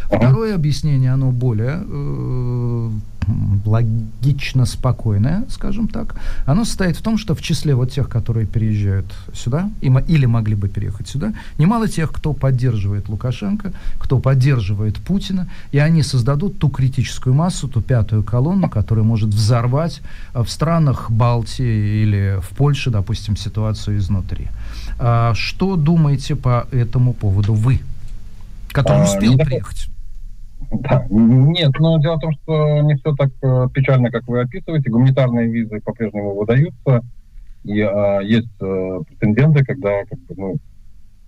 Uh-huh. Второе объяснение, оно более э, логично спокойное, скажем так, оно состоит в том, что в числе вот тех, которые переезжают сюда или могли бы переехать сюда, немало тех, кто поддерживает Лукашенко, кто поддерживает Путина, и они создадут ту критическую массу, ту пятую колонну, которая может взорвать а, в странах Балтии или в Польше, допустим, ситуацию изнутри. А что думаете по этому поводу вы, который а, успел приехать? Да, нет, но дело в том, что не все так э, печально, как вы описываете. Гуманитарные визы по-прежнему выдаются. И а, есть а, претенденты, когда, как бы, ну,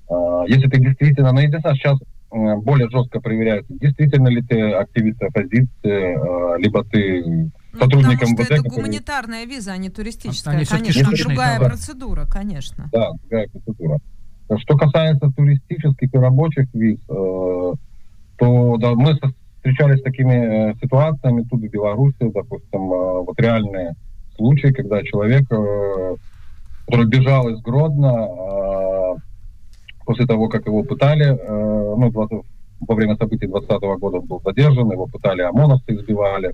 а, если ты действительно, ну, единственное, сейчас а, более жестко проверяется, действительно ли ты активист оппозиции, а, либо ты ну, сотрудником Потому что это гуманитарная виза, а не туристическая. Они конечно, другая да. процедура, конечно. Да, другая процедура. Что касается туристических и рабочих виз, э, то да, мы встречались с такими э, ситуациями тут в Беларуси, допустим, э, вот реальные случаи, когда человек, э, который бежал из Гродно, после того, как его пытали, ну, 20, во время событий 2020 года он был задержан, его пытали ОМОНовцы, избивали.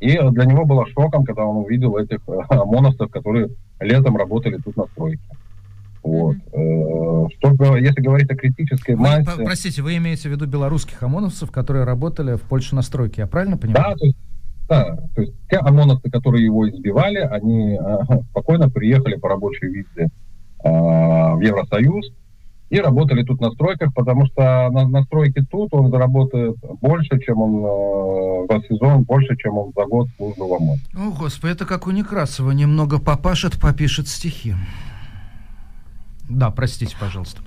И для него было шоком, когда он увидел этих ОМОНовцев, которые летом работали тут на стройке. Вот. Что, если говорить о критической вы, массе... Простите, вы имеете в виду белорусских ОМОНовцев, которые работали в Польше на стройке, я правильно понимаю? Да, то есть, да, то есть те ОМОНовцы, которые его избивали, они э, спокойно приехали по рабочей визе э, в Евросоюз и работали тут на стройках, потому что на, на стройке тут он заработает больше, чем он э, за сезон, больше, чем он за год службы в ОМОН. О, Господи, это как у Некрасова, немного попашет, попишет стихи. Да, простите, пожалуйста.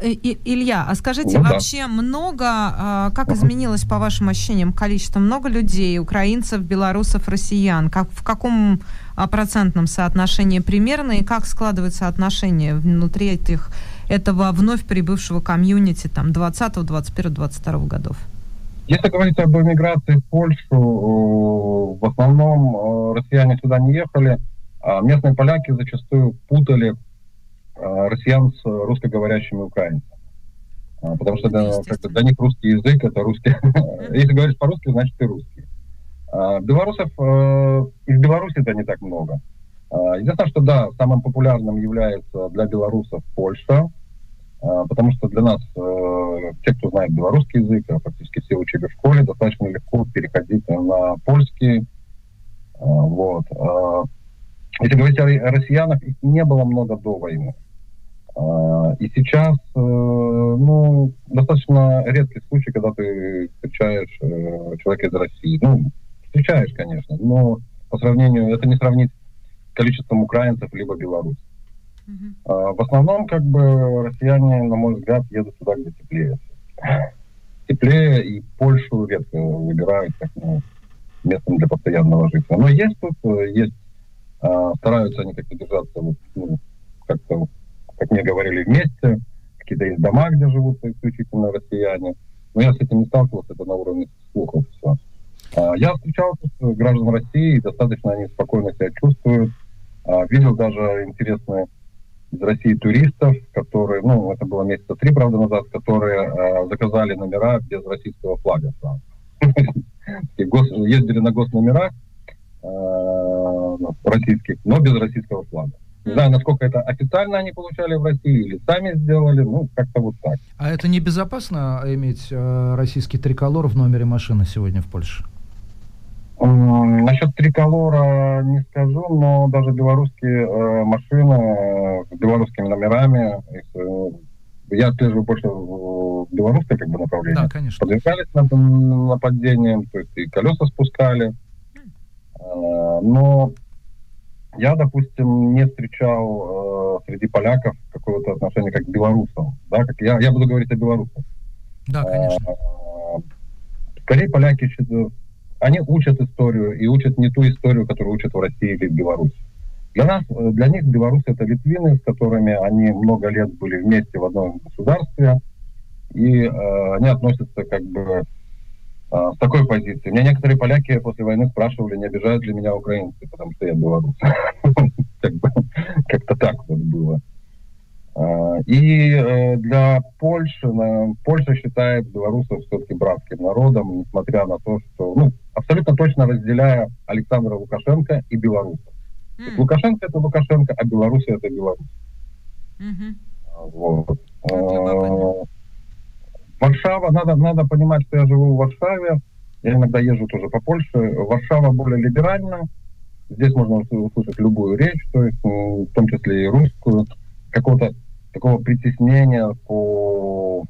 Э, и, Илья, а скажите, ну, вообще да. много, а, как изменилось по вашим ощущениям количество, много людей, украинцев, белорусов, россиян, как, в каком а, процентном соотношении примерно, и как складывается отношение внутри этих, этого вновь прибывшего комьюнити там 20, 21, 22 годов? Если говорить об эмиграции в Польшу, в основном россияне сюда не ехали, а местные поляки зачастую путали Э, россиян с русскоговорящими украинцами. А, потому что для, как для них русский язык это русский. Если говоришь по-русски, значит ты русский. А, белорусов э, из Беларуси это не так много. А, единственное, что да, самым популярным является для белорусов Польша, потому что для нас, э, те, кто знает белорусский язык, фактически все учили в школе, достаточно легко переходить на польский. Вот. Если говорить о россиянах, их не было много до войны. А, и сейчас, э, ну, достаточно редкий случай, когда ты встречаешь э, человека из России. Ну, встречаешь, конечно, но по сравнению, это не сравнить с количеством украинцев либо белорусов. Uh-huh. В основном, как бы, россияне, на мой взгляд, едут туда, где теплее. теплее, и Польшу редко выбирают как ну, местом для постоянного жительства. Но есть тут, э, есть, а, стараются они как-то держаться, вот, ну, как-то, как мне говорили, вместе. Какие-то есть дома, где живут исключительно россияне. Но я с этим не сталкивался, это на уровне слухов все. А, я встречался с гражданами России, и достаточно они спокойно себя чувствуют. А, видел даже интересные из России туристов, которые, ну, это было месяца три, правда, назад, которые э, заказали номера без российского флага. Ездили на госномерах э, российских, но без российского флага. Не знаю, насколько это официально они получали в России или сами сделали, ну, как-то вот так. А это небезопасно иметь э, российский триколор в номере машины сегодня в Польше? Насчет триколора не скажу, но даже белорусские э, машины с белорусскими номерами, э, я отслеживаю больше белорусское как бы направление. Да, конечно. Подвергались над нападениям, то есть и колеса спускали. Э, но я, допустим, не встречал э, среди поляков какого-то отношения как к белорусам. Да, как я, я буду говорить о белорусах. Да, конечно. Э, скорее поляки они учат историю и учат не ту историю, которую учат в России или в Беларуси. Для нас, э, для них белорусы это литвины, с которыми они много лет были вместе в одном государстве, и э, они относятся как бы э, с такой позиции. Меня некоторые поляки после войны спрашивали, не обижают ли меня украинцы, потому что я белорус. Как-то так вот было. А, и э, для Польши, Польша считает белорусов все-таки братским народом, несмотря на то, что, ну, абсолютно точно разделяя Александра Лукашенко и белорусов. Mm. Лукашенко это Лукашенко, а Беларусь это Беларусь. Mm-hmm. Вот. Варшава, надо, надо понимать, что я живу в Варшаве, я иногда езжу тоже по Польше. Варшава более либеральна, здесь можно услышать любую речь, то есть, в том числе и русскую. Какого-то такого притеснения по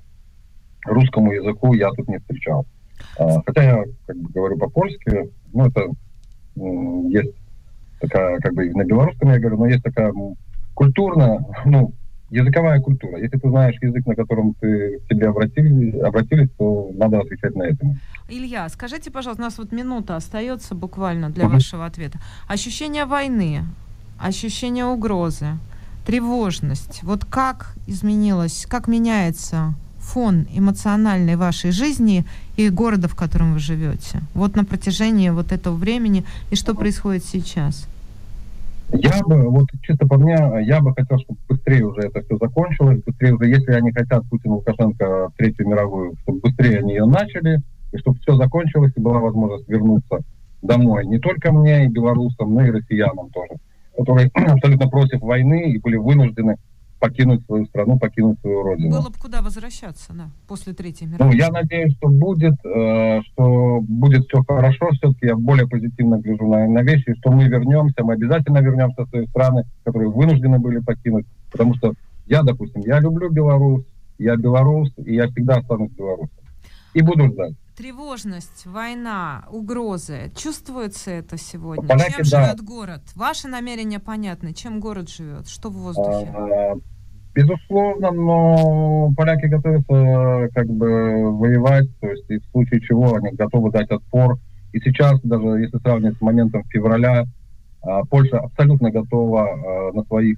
русскому языку я тут не встречал. А, хотя я как бы говорю по-польски, ну это есть такая, как бы на белорусском я говорю, но есть такая культурная, ну, языковая культура. Если ты знаешь язык, на котором ты к тебе обратились, обратились, то надо отвечать на этом. Илья, скажите, пожалуйста, у нас вот минута остается буквально для вашего ответа. Ощущение войны, ощущение угрозы, тревожность. Вот как изменилось, как меняется фон эмоциональной вашей жизни и города, в котором вы живете? Вот на протяжении вот этого времени и что происходит сейчас? Я бы, вот чисто по мне, я бы хотел, чтобы быстрее уже это все закончилось, быстрее уже, если они хотят Путин Лукашенко Третью мировую, чтобы быстрее они ее начали, и чтобы все закончилось, и была возможность вернуться домой не только мне и белорусам, но и россиянам тоже которые абсолютно против войны и были вынуждены покинуть свою страну, покинуть свою родину. Было бы куда возвращаться, да, после Третьей ну, мировой. Ну, я надеюсь, что будет, э, что будет все хорошо. Все-таки я более позитивно гляжу на, на вещи, что мы вернемся, мы обязательно вернемся в свои страны, которые вынуждены были покинуть. Потому что я, допустим, я люблю Беларусь, я белорус, и я всегда останусь белорусом. И буду ждать тревожность, война, угрозы. Чувствуется это сегодня? Поляки, Чем да. живет город? Ваши намерения понятны. Чем город живет? Что в воздухе? А, безусловно, но поляки готовятся как бы воевать, то есть и в случае чего они готовы дать отпор. И сейчас, даже если сравнивать с моментом февраля, а, Польша абсолютно готова а, на своих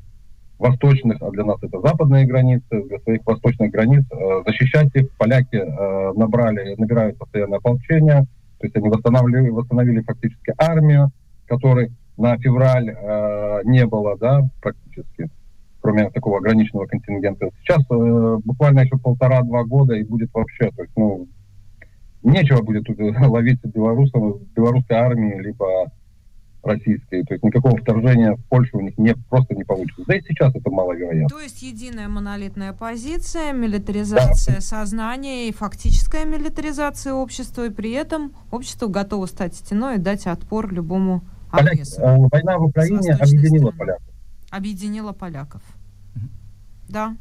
восточных, а для нас это западные границы, для своих восточных границ, э, защищать их. Поляки э, набрали, набирают постоянное ополчение, то есть они восстановили, восстановили фактически армию, которой на февраль э, не было, да, практически, кроме такого ограниченного контингента. Сейчас э, буквально еще полтора-два года и будет вообще, то есть, ну, нечего будет ловить белорусов, белорусской армии, либо российской. То есть никакого вторжения в Польшу у них не, просто не получится. Да и сейчас это маловероятно. То есть единая монолитная позиция, милитаризация да. сознания и фактическая милитаризация общества, и при этом общество готово стать стеной и дать отпор любому агрессору. Поляк, э, война в Украине объединила страны. поляков. Объединила поляков. Да.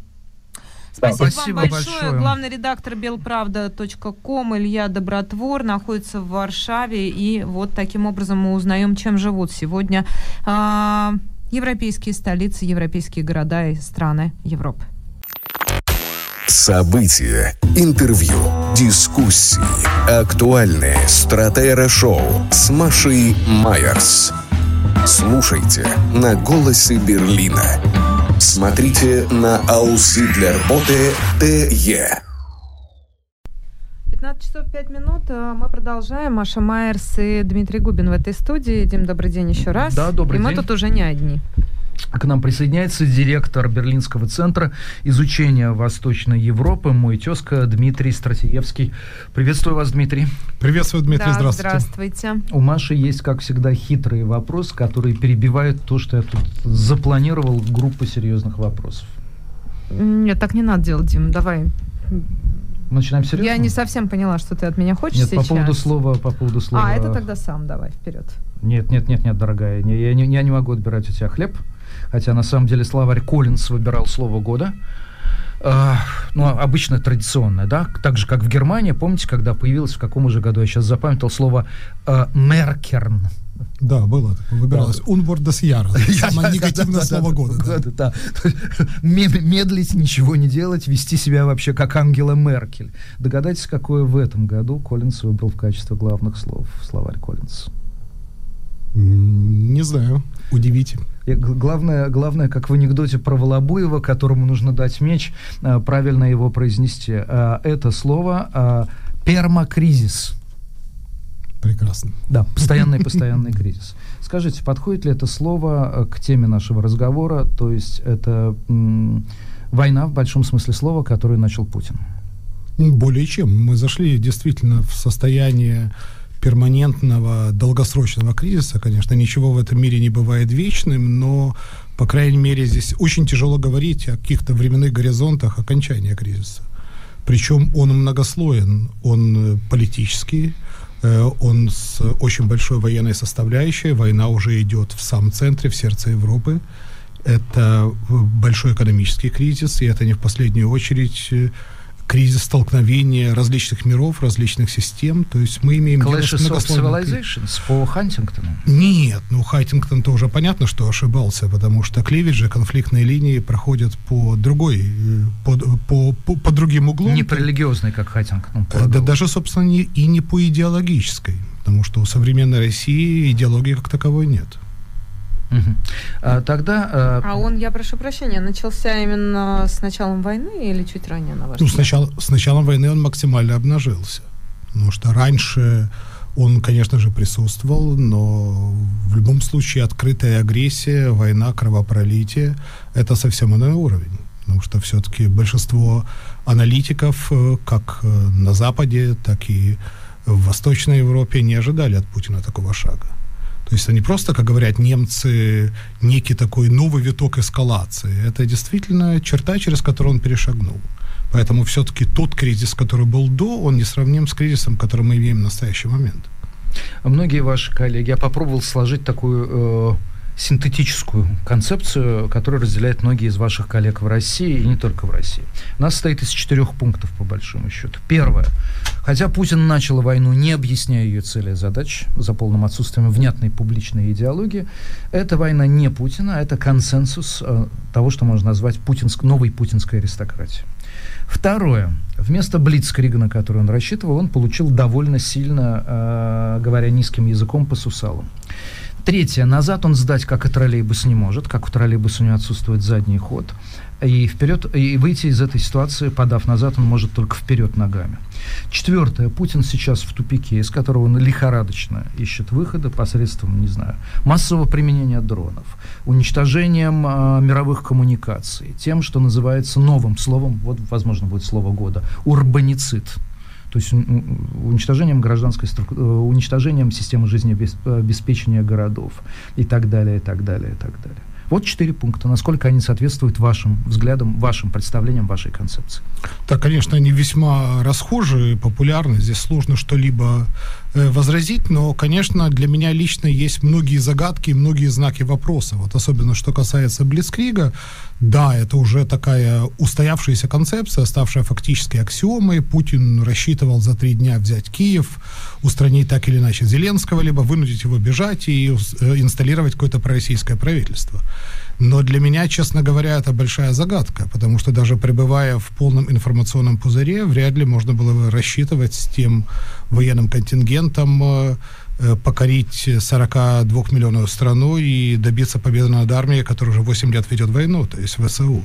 Спасибо, Спасибо вам большое. большое. Главный редактор белправда.ком Илья Добротвор находится в Варшаве. И вот таким образом мы узнаем, чем живут сегодня э, европейские столицы, европейские города и страны Европы. События, интервью, дискуссии, актуальные стратера-шоу с Машей Майерс. Слушайте на «Голосе Берлина». Смотрите на Ауслидлерботе ТЕ. 15 часов 5 минут. Э, мы продолжаем. Маша Майерс и Дмитрий Губин в этой студии. Дим, добрый день еще раз. Да, добрый и день. мы тут уже не одни. К нам присоединяется директор Берлинского центра изучения Восточной Европы, мой тезка Дмитрий Стратиевский. Приветствую вас, Дмитрий. Приветствую, Дмитрий, да, здравствуйте. Здравствуйте. У Маши есть, как всегда, хитрый вопрос, который перебивает то, что я тут запланировал группу серьезных вопросов. Нет, так не надо делать, Дим, давай. Мы начинаем серьезно? Я не совсем поняла, что ты от меня хочешь Нет, сейчас. по поводу слова, по поводу слова... А, это тогда сам давай, вперед. Нет, нет, нет, нет, дорогая, не- я, не, я не могу отбирать у тебя хлеб, хотя на самом деле словарь Коллинс выбирал слово года. А, ну, обычно традиционное, да, так же, как в Германии, помните, когда появилось, в каком уже году, я сейчас запамятовал слово э, «меркерн». Да, было. Выбиралось. Да. Jahres. Самое негативное слово года. да. Да, да. Мед- Медлить, ничего не делать, вести себя вообще как Ангела Меркель. Догадайтесь, какое в этом году Коллинс выбрал в качестве главных слов словарь Коллинс. Не знаю. Удивите. Главное, главное, как в анекдоте про Волобуева, которому нужно дать меч, э, правильно его произнести. Э, Это слово э, пермакризис. Прекрасно. Да, постоянный постоянный кризис. Скажите, подходит ли это слово э, к теме нашего разговора? То есть это война в большом смысле слова, которую начал Путин. М, Более чем. Мы зашли действительно в состояние перманентного долгосрочного кризиса. Конечно, ничего в этом мире не бывает вечным, но, по крайней мере, здесь очень тяжело говорить о каких-то временных горизонтах окончания кризиса. Причем он многослоен, он э, политический, он с очень большой военной составляющей. Война уже идет в самом центре, в сердце Европы. Это э, большой экономический кризис, и это не в последнюю очередь э, кризис столкновения различных миров, различных систем. То есть мы имеем дело с Clashes of Civilizations по Хантингтону. нет, ну Хайтингтон-то уже понятно, что ошибался, потому что клевиджи, конфликтные линии проходят по другой, э, по, по, по, по другим углам. Не по религиозной, как Хантингтон Э, Да, даже, собственно, не, и не по идеологической, потому что у современной России идеологии как таковой нет. А, Тогда э, А он, я прошу прощения, начался именно с началом войны или чуть ранее, на ваш Ну, взгляд? сначала, с началом войны он максимально обнажился. Потому что раньше он, конечно же, присутствовал, но в любом случае открытая агрессия, война, кровопролитие – это совсем иной уровень. Потому что все-таки большинство аналитиков, э, как э, на Западе, так и в Восточной Европе, не ожидали от Путина такого шага. То есть не просто, как говорят немцы, некий такой новый виток эскалации. Это действительно черта, через которую он перешагнул. Поэтому все-таки тот кризис, который был до, он не сравним с кризисом, который мы имеем в настоящий момент. Многие ваши коллеги, я попробовал сложить такую э, синтетическую концепцию, которую разделяют многие из ваших коллег в России и не только в России. Нас состоит из четырех пунктов, по большому счету. Первое. Хотя Путин начал войну, не объясняя ее цели и задач, за полным отсутствием внятной публичной идеологии, эта война не Путина, а это консенсус э, того, что можно назвать путинск, новой путинской аристократией. Второе. Вместо Блицкрига, на который он рассчитывал, он получил довольно сильно, э, говоря низким языком, по сусалам. Третье. Назад он сдать, как и троллейбус, не может, как у троллейбуса у него отсутствует задний ход. И вперед, и выйти из этой ситуации, подав назад, он может только вперед ногами. Четвертое. Путин сейчас в тупике, из которого он лихорадочно ищет выхода посредством, не знаю, массового применения дронов, уничтожением э, мировых коммуникаций, тем, что называется новым словом, вот, возможно, будет слово года, урбаницид. То есть ун- ун- уничтожением гражданской э, уничтожением системы жизнеобеспечения городов и так далее, и так далее, и так далее. Вот четыре пункта. Насколько они соответствуют вашим взглядам, вашим представлениям, вашей концепции? Так, конечно, они весьма расхожи, популярны. Здесь сложно что-либо э, возразить, но, конечно, для меня лично есть многие загадки многие знаки вопроса. Вот особенно, что касается Блицкрига, да, это уже такая устоявшаяся концепция, ставшая фактически аксиомой. Путин рассчитывал за три дня взять Киев, устранить так или иначе Зеленского, либо вынудить его бежать и э, инсталлировать какое-то пророссийское правительство. Но для меня, честно говоря, это большая загадка, потому что даже пребывая в полном информационном пузыре, вряд ли можно было бы рассчитывать с тем военным контингентом, Э, покорить 42-миллионную страну и добиться победы над армией, которая уже 8 лет ведет войну, то есть ВСУ.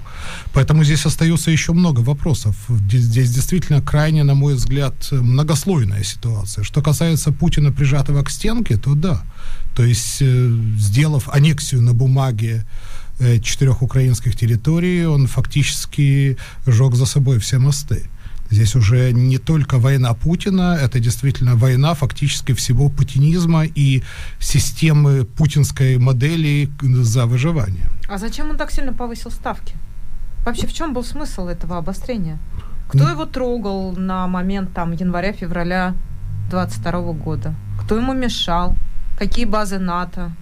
Поэтому здесь остается еще много вопросов. Здесь действительно крайне, на мой взгляд, многослойная ситуация. Что касается Путина, прижатого к стенке, то да. То есть, э, сделав аннексию на бумаге э, четырех украинских территорий, он фактически жег за собой все мосты. Здесь уже не только война Путина, это действительно война фактически всего путинизма и системы путинской модели за выживание. А зачем он так сильно повысил ставки? Вообще в чем был смысл этого обострения? Кто его трогал на момент там января-февраля 22 года? Кто ему мешал? Какие базы НАТО?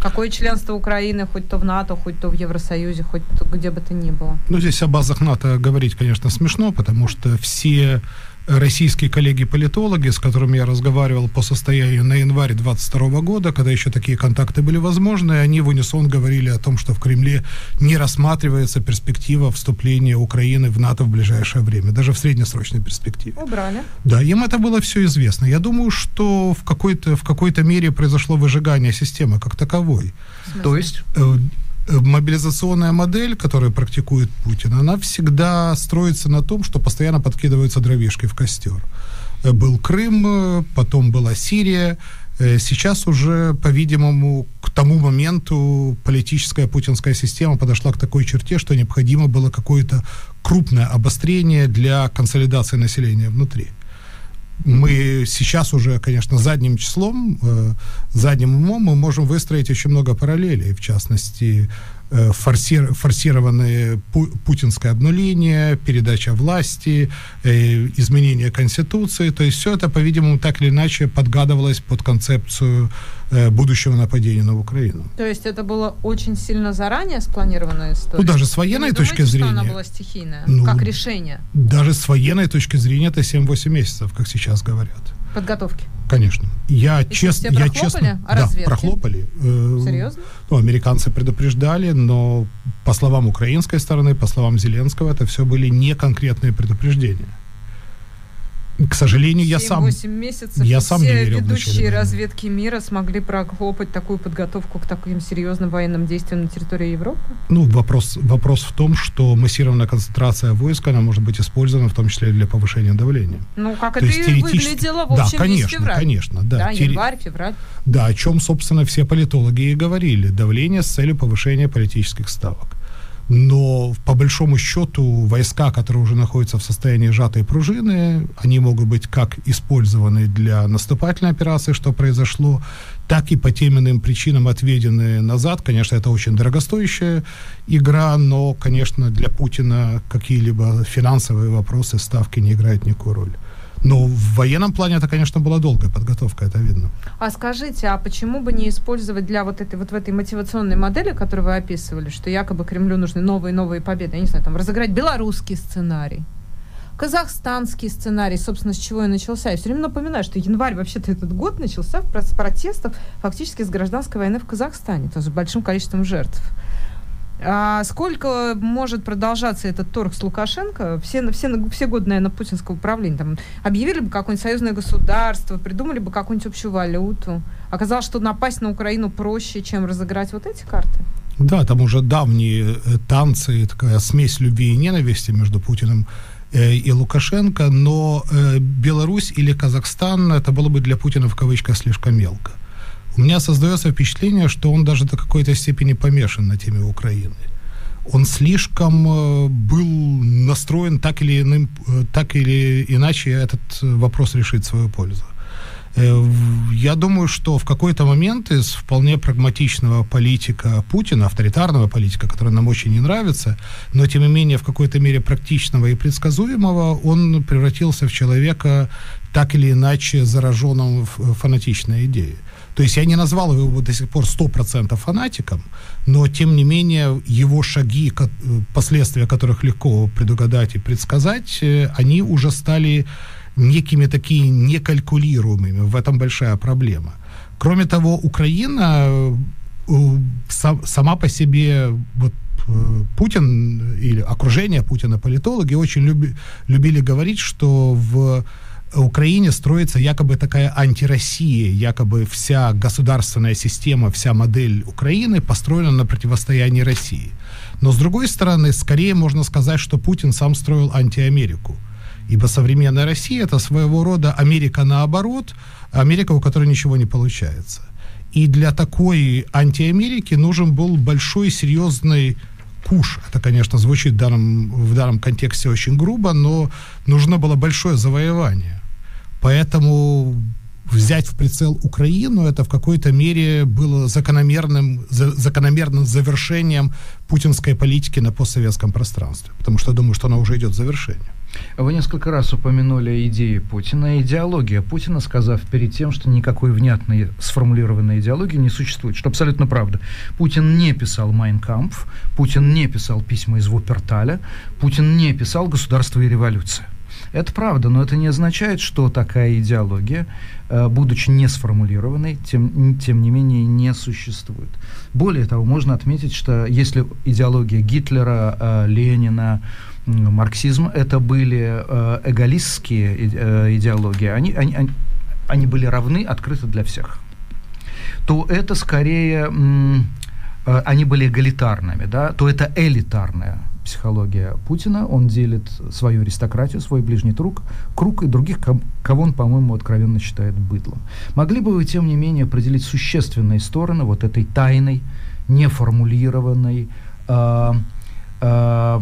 Какое членство Украины, хоть то в НАТО, хоть то в Евросоюзе, хоть то где бы то ни было? Ну, здесь о базах НАТО говорить, конечно, смешно, потому что все российские коллеги-политологи, с которыми я разговаривал по состоянию на январь 22 года, когда еще такие контакты были возможны, они в унисон говорили о том, что в Кремле не рассматривается перспектива вступления Украины в НАТО в ближайшее время, даже в среднесрочной перспективе. Убрали. Да, им это было все известно. Я думаю, что в какой-то, в какой-то мере произошло выжигание системы как таковой. То есть? Э, Э, мобилизационная модель, которую практикует Путин, она всегда строится на том, что постоянно подкидываются дровишки в костер. Э, был Крым, э, потом была Сирия, Сейчас уже, по-видимому, к тому моменту политическая путинская система подошла к такой черте, что необходимо было какое-то крупное обострение для консолидации населения внутри мы сейчас уже, конечно, задним числом, э, задним умом мы можем выстроить очень много параллелей, в частности, форсир, форсированное пу, путинское обнуление, передача власти, э, изменение Конституции. То есть все это, по-видимому, так или иначе подгадывалось под концепцию э, будущего нападения на Украину. То есть это было очень сильно заранее спланированная история? Ну, даже с военной Вы точки думаете, зрения... что она была стихийная, ну, как решение? Даже с военной точки зрения это 7-8 месяцев, как сейчас говорят. Подготовки? Конечно. Я честно, я честно, а да, прохлопали. Э, Серьезно? Ну, американцы предупреждали, но по словам украинской стороны, по словам Зеленского, это все были не конкретные предупреждения к сожалению, я сам... месяцев я сам не верил ведущие разведки мира смогли прохлопать такую подготовку к таким серьезным военным действиям на территории Европы? Ну, вопрос, вопрос в том, что массированная концентрация войск, она может быть использована в том числе для повышения давления. Ну, как То это и выглядело в общем Да, конечно, февраль. конечно. Да, да Тери... январь, февраль. Да, о чем, собственно, все политологи и говорили. Давление с целью повышения политических ставок но по большому счету войска, которые уже находятся в состоянии сжатой пружины, они могут быть как использованы для наступательной операции, что произошло, так и по тем иным причинам отведены назад. Конечно, это очень дорогостоящая игра, но, конечно, для Путина какие-либо финансовые вопросы, ставки не играют никакой роли. Ну, в военном плане это, конечно, была долгая подготовка, это видно. А скажите, а почему бы не использовать для вот этой вот в этой мотивационной модели, которую вы описывали, что якобы Кремлю нужны новые новые победы, я не знаю, там разыграть белорусский сценарий, казахстанский сценарий, собственно, с чего и начался. Я все время напоминаю, что январь вообще-то этот год начался с протестов фактически с гражданской войны в Казахстане, то есть с большим количеством жертв. А сколько может продолжаться этот торг с Лукашенко? Все, все, все годы, наверное, путинского управления. Там, объявили бы какое-нибудь союзное государство, придумали бы какую-нибудь общую валюту. Оказалось, что напасть на Украину проще, чем разыграть вот эти карты. Да, там уже давние э, танцы, такая смесь любви и ненависти между Путиным э, и Лукашенко, но э, Беларусь или Казахстан это было бы для Путина в кавычках слишком мелко у меня создается впечатление, что он даже до какой-то степени помешан на теме Украины. Он слишком э, был настроен так или, иным, э, так или иначе этот вопрос решить в свою пользу. Э, я думаю, что в какой-то момент из вполне прагматичного политика Путина, авторитарного политика, который нам очень не нравится, но тем не менее в какой-то мере практичного и предсказуемого, он превратился в человека так или иначе зараженным в фанатичной идеей. То есть я не назвал его до сих пор 100% фанатиком, но тем не менее его шаги, последствия которых легко предугадать и предсказать, э, они уже стали некими такими некалькулируемыми. В этом большая проблема. Кроме того, Украина сама по себе вот э, Путин или окружение Путина, политологи очень люби, любили говорить, что в Украине строится якобы такая антироссия, якобы вся государственная система, вся модель Украины построена на противостоянии России. Но с другой стороны, скорее можно сказать, что Путин сам строил антиамерику. Ибо современная Россия это своего рода Америка наоборот, Америка, у которой ничего не получается. И для такой антиамерики нужен был большой серьезный куш. Это, конечно, звучит в данном, в данном контексте очень грубо, но нужно было большое завоевание. Поэтому взять в прицел Украину, это в какой-то мере было закономерным, за, закономерным завершением путинской политики на постсоветском пространстве. Потому что я думаю, что она уже идет к завершению. Вы несколько раз упомянули идеи Путина, идеология Путина, сказав перед тем, что никакой внятной сформулированной идеологии не существует, что абсолютно правда. Путин не писал «Майнкампф», Путин не писал письма из Вуперталя, Путин не писал «Государство и революция». Это правда, но это не означает, что такая идеология, э, будучи не сформулированной, тем, тем не менее не существует. Более того, можно отметить, что если идеология Гитлера, э, Ленина, марксизм это были э, эгалистские идеологии, они, они, они были равны, открыты для всех, то это скорее они были эгалитарными, да, то это элитарная психология Путина. Он делит свою аристократию, свой ближний круг, круг и других, кого он, по-моему, откровенно считает быдлом. Могли бы вы, тем не менее, определить существенные стороны вот этой тайной, неформулированной, э, э,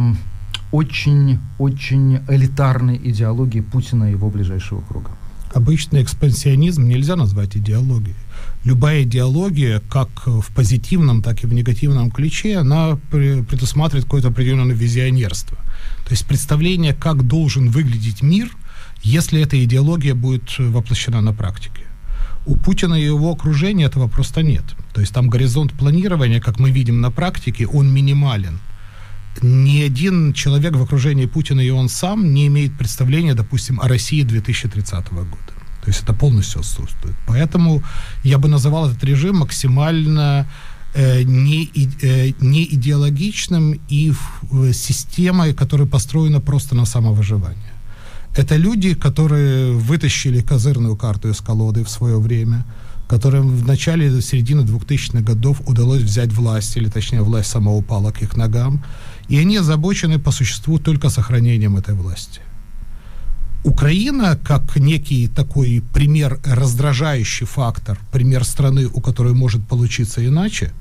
очень, очень элитарной идеологии Путина и его ближайшего круга? Обычный экспансионизм нельзя назвать идеологией любая идеология, как в позитивном, так и в негативном ключе, она предусматривает какое-то определенное визионерство. То есть представление, как должен выглядеть мир, если эта идеология будет воплощена на практике. У Путина и его окружения этого просто нет. То есть там горизонт планирования, как мы видим на практике, он минимален. Ни один человек в окружении Путина и он сам не имеет представления, допустим, о России 2030 года. То есть это полностью отсутствует. Поэтому я бы называл этот режим максимально э, не, э, не идеологичным и системой, которая построена просто на самовыживание. Это люди, которые вытащили козырную карту из колоды в свое время, которым в начале, середины 2000-х годов удалось взять власть, или точнее власть сама упала к их ногам, и они озабочены по существу только сохранением этой власти. Украина, как некий такой пример, раздражающий фактор, пример страны, у которой может получиться иначе,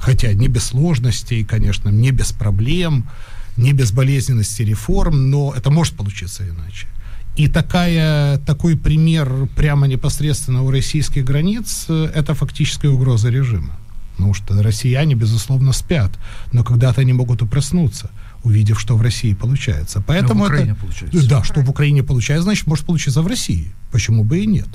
хотя не без сложностей, конечно, не без проблем, не без болезненности реформ, но это может получиться иначе. И такая, такой пример прямо непосредственно у российских границ – это фактическая угроза режима. Потому что россияне, безусловно, спят, но когда-то они могут и проснуться – увидев, что в России получается. Поэтому Но в Украине это, получается. Да, что в Украине получается, значит, может получиться в России. Почему бы и нет?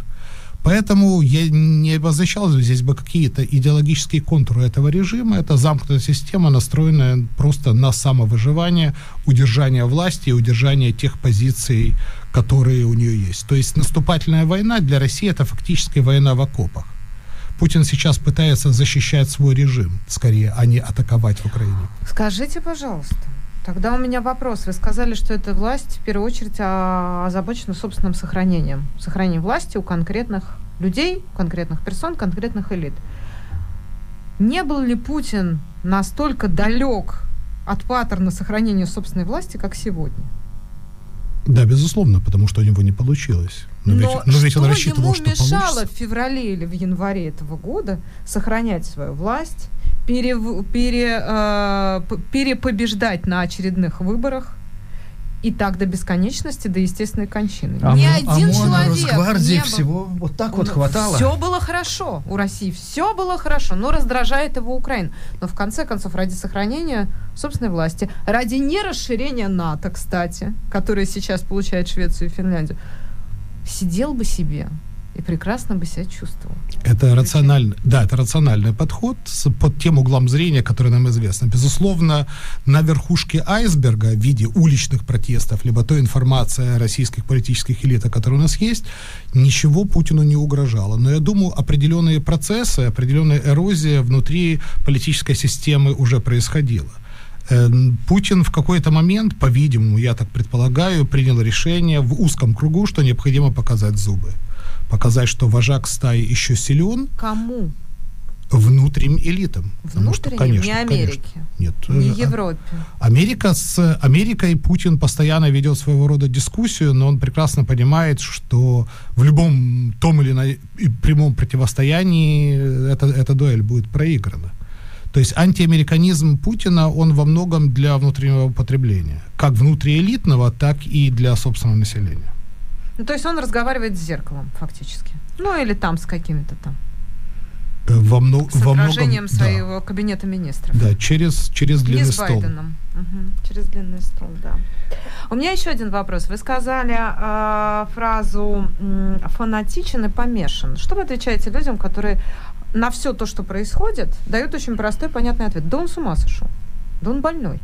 Поэтому я не обозначал здесь бы какие-то идеологические контуры этого режима. Это замкнутая система, настроенная просто на самовыживание, удержание власти и удержание тех позиций, которые у нее есть. То есть наступательная война для России это фактически война в окопах. Путин сейчас пытается защищать свой режим, скорее, а не атаковать в Украине. Скажите, пожалуйста, Тогда у меня вопрос. Вы сказали, что эта власть в первую очередь озабочена собственным сохранением. Сохранением власти у конкретных людей, у конкретных персон, конкретных элит. Не был ли Путин настолько далек от паттерна сохранения собственной власти, как сегодня? Да, безусловно, потому что у него не получилось. Но, но, ведь, но ведь он рассчитывал, ему мешало получится. в феврале или в январе этого года сохранять свою власть, пере, пере, э, перепобеждать на очередных выборах и так до бесконечности, до естественной кончины. А Ни один а человек Росгвардии не был... всего вот так вот хватало. Все было хорошо у России, все было хорошо, но раздражает его Украина. Но в конце концов, ради сохранения собственной власти, ради не расширения НАТО, кстати, которое сейчас получает Швецию и Финляндию, сидел бы себе и прекрасно бы себя чувствовал. Это рациональный, да, это рациональный подход с, под тем углом зрения, который нам известно. Безусловно, на верхушке айсберга в виде уличных протестов, либо той информации о российских политических элитах, которая у нас есть, ничего Путину не угрожало. Но я думаю, определенные процессы, определенная эрозия внутри политической системы уже происходила. Э, Путин в какой-то момент, по-видимому, я так предполагаю, принял решение в узком кругу, что необходимо показать зубы показать, что вожак стаи еще силен. Кому? Внутренним элитам. Внутренним, что, конечно, не Америке. Конечно. Нет. Не э, Европе. Америка с Америкой Путин постоянно ведет своего рода дискуссию, но он прекрасно понимает, что в любом том или ином прямом противостоянии эта, эта дуэль будет проиграна. То есть антиамериканизм Путина, он во многом для внутреннего потребления. Как внутриэлитного, так и для собственного населения. Ну, то есть он разговаривает с зеркалом, фактически. Ну, или там с какими-то там. Э, во, мно, с во многом, своего да. кабинета министров. Да, через, через длинный Не с стол. Байденом. Угу, через длинный стол, да. У меня еще один вопрос. Вы сказали э, фразу фанатичен и помешан. Что вы отвечаете людям, которые на все то, что происходит, дают очень простой, понятный ответ. Да он с ума сошел. Да он больной.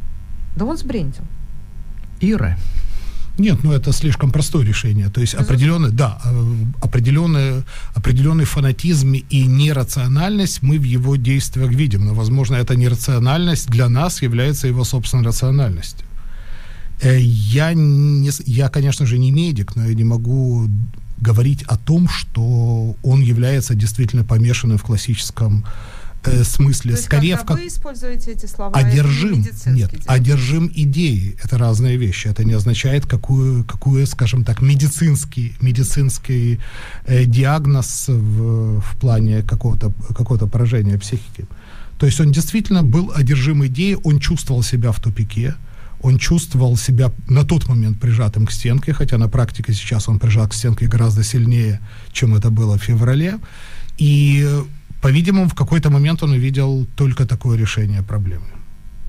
Да он сбрендил. Ира. Нет, ну это слишком простое решение. То есть определенный, да, э, определенный, определенный фанатизм и нерациональность мы в его действиях видим. Но, возможно, эта нерациональность для нас является его собственной рациональностью. Э, я, не, я, конечно же, не медик, но я не могу говорить о том, что он является действительно помешанным в классическом э, смысле, То есть, скорее в вы используете эти слова, одержим, не нет, диагноз. одержим идеей, это разные вещи, это не означает какую, какую скажем так, медицинский, медицинский э, диагноз в, в плане какого-то какого поражения психики. То есть он действительно был одержим идеей, он чувствовал себя в тупике, он чувствовал себя на тот момент прижатым к стенке, хотя на практике сейчас он прижат к стенке гораздо сильнее, чем это было в феврале. И по-видимому, в какой-то момент он увидел только такое решение проблемы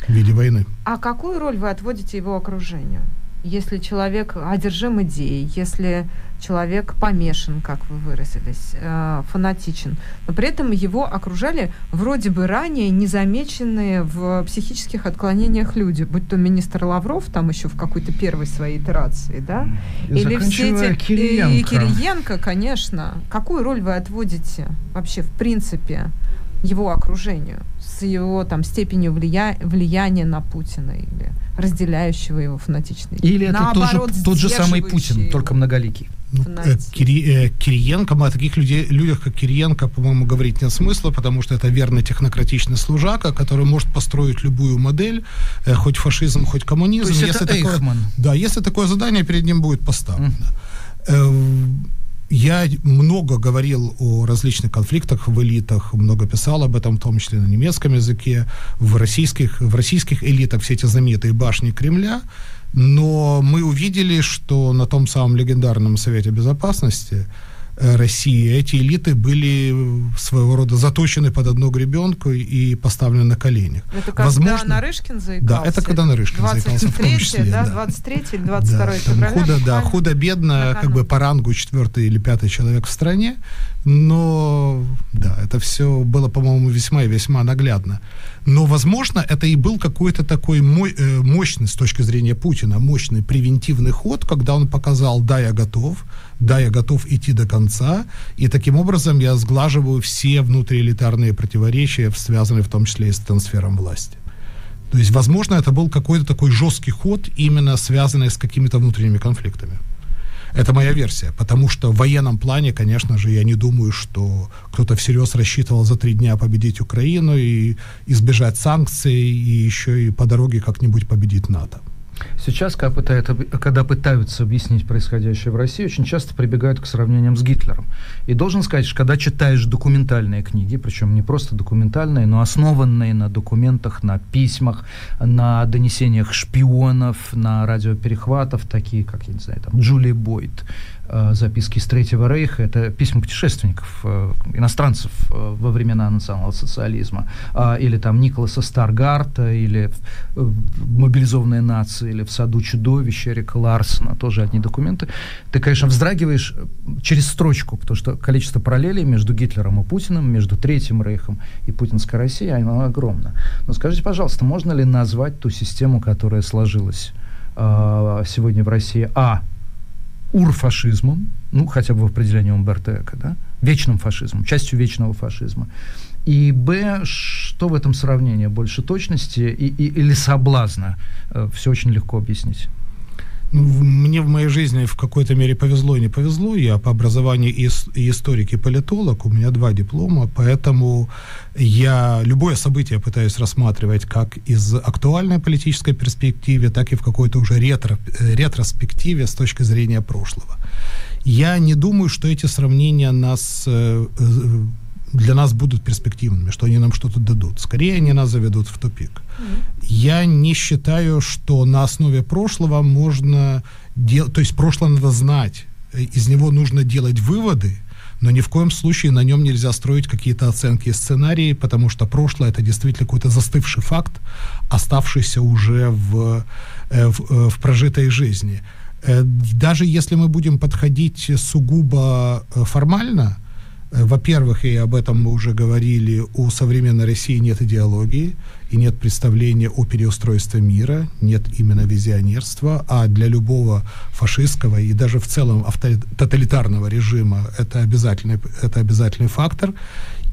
в виде войны. А какую роль вы отводите его окружению? Если человек одержим идеей, если человек помешан, как вы выразились, э, фанатичен, но при этом его окружали вроде бы ранее незамеченные в психических отклонениях люди, будь то министр Лавров там еще в какой-то первой своей итерации, да, и или все эти Кириенко. и Кириенко, конечно. Какую роль вы отводите вообще в принципе его окружению с его там степенью влия... влияния на Путина или разделяющего его фанатичный. Или это Наоборот, тоже, тот же самый Путин, его. только многоликий. Ну, Кири, Кириенко, мы о таких людей, людях, как Кириенко, по-моему, говорить нет смысла, потому что это верный технократичный служака, который может построить любую модель, э, хоть фашизм, хоть коммунизм. То есть если это такое, Да, если такое задание перед ним будет поставлено. Mm. Я много говорил о различных конфликтах в элитах, много писал об этом, в том числе на немецком языке, в российских, в российских элитах все эти знаменитые башни Кремля, но мы увидели, что на том самом легендарном Совете Безопасности Э, России, эти элиты были своего рода заточены под одну гребенку и поставлены на коленях. Это когда Возможно, Нарышкин заикался? Да, это когда Нарышкин 23 заикался в том числе. Да, 23 или 22 да, февраля. Худо, да, худо-бедно, как бы по рангу четвертый или пятый человек в стране, но да, это все было, по-моему, весьма и весьма наглядно. Но, возможно, это и был какой-то такой э, мощный, с точки зрения Путина, мощный превентивный ход, когда он показал, да, я готов, да, я готов идти до конца, и таким образом я сглаживаю все внутриэлитарные противоречия, связанные в том числе и с трансфером власти. То есть, возможно, это был какой-то такой жесткий ход, именно связанный с какими-то внутренними конфликтами. Это моя версия, потому что в военном плане, конечно же, я не думаю, что кто-то всерьез рассчитывал за три дня победить Украину и избежать санкций, и еще и по дороге как-нибудь победить НАТО. Сейчас, когда, пытают, когда пытаются объяснить происходящее в России, очень часто прибегают к сравнениям с Гитлером. И должен сказать, что когда читаешь документальные книги, причем не просто документальные, но основанные на документах, на письмах, на донесениях шпионов, на радиоперехватов, такие как, я не знаю, там, Джули Бойт, э, записки из Третьего Рейха, это письма путешественников, э, иностранцев э, во времена национал-социализма, э, или там Николаса Старгарта, или э, «Мобилизованная нация», или «В саду чудовища» Эрика Ларсона, тоже одни документы. Ты, конечно, вздрагиваешь э, через строчку, потому что количество параллелей между Гитлером и Путиным, между Третьим Рейхом и путинской Россией, оно огромно. Но скажите, пожалуйста, можно ли назвать ту систему, которая сложилась э, сегодня в России, а, урфашизмом, ну, хотя бы в определении Умберто Эко, да, вечным фашизмом, частью вечного фашизма, и б, что в этом сравнении? Больше точности и, и, или соблазна? Э, Все очень легко объяснить. Ну, мне в моей жизни в какой-то мере повезло и не повезло. Я по образованию и историк, и политолог. У меня два диплома, поэтому я любое событие пытаюсь рассматривать как из актуальной политической перспективы, так и в какой-то уже ретро, э, ретроспективе с точки зрения прошлого. Я не думаю, что эти сравнения нас э, э, для нас будут перспективными, что они нам что-то дадут. Скорее, они нас заведут в тупик. Я не считаю, что на основе прошлого можно делать, то есть прошлое надо знать, э, из него нужно делать выводы, но ни в коем случае на нем нельзя строить какие-то оценки и сценарии, потому что прошлое это действительно какой-то застывший факт, оставшийся уже в, э, в, э, в прожитой жизни. Даже если мы будем подходить сугубо формально, Во-первых, и об этом мы уже говорили, у современной России нет идеологии и нет представления о переустройстве мира, нет именно визионерства, а для любого фашистского и даже в целом тоталитарного режима это обязательный, это обязательный фактор.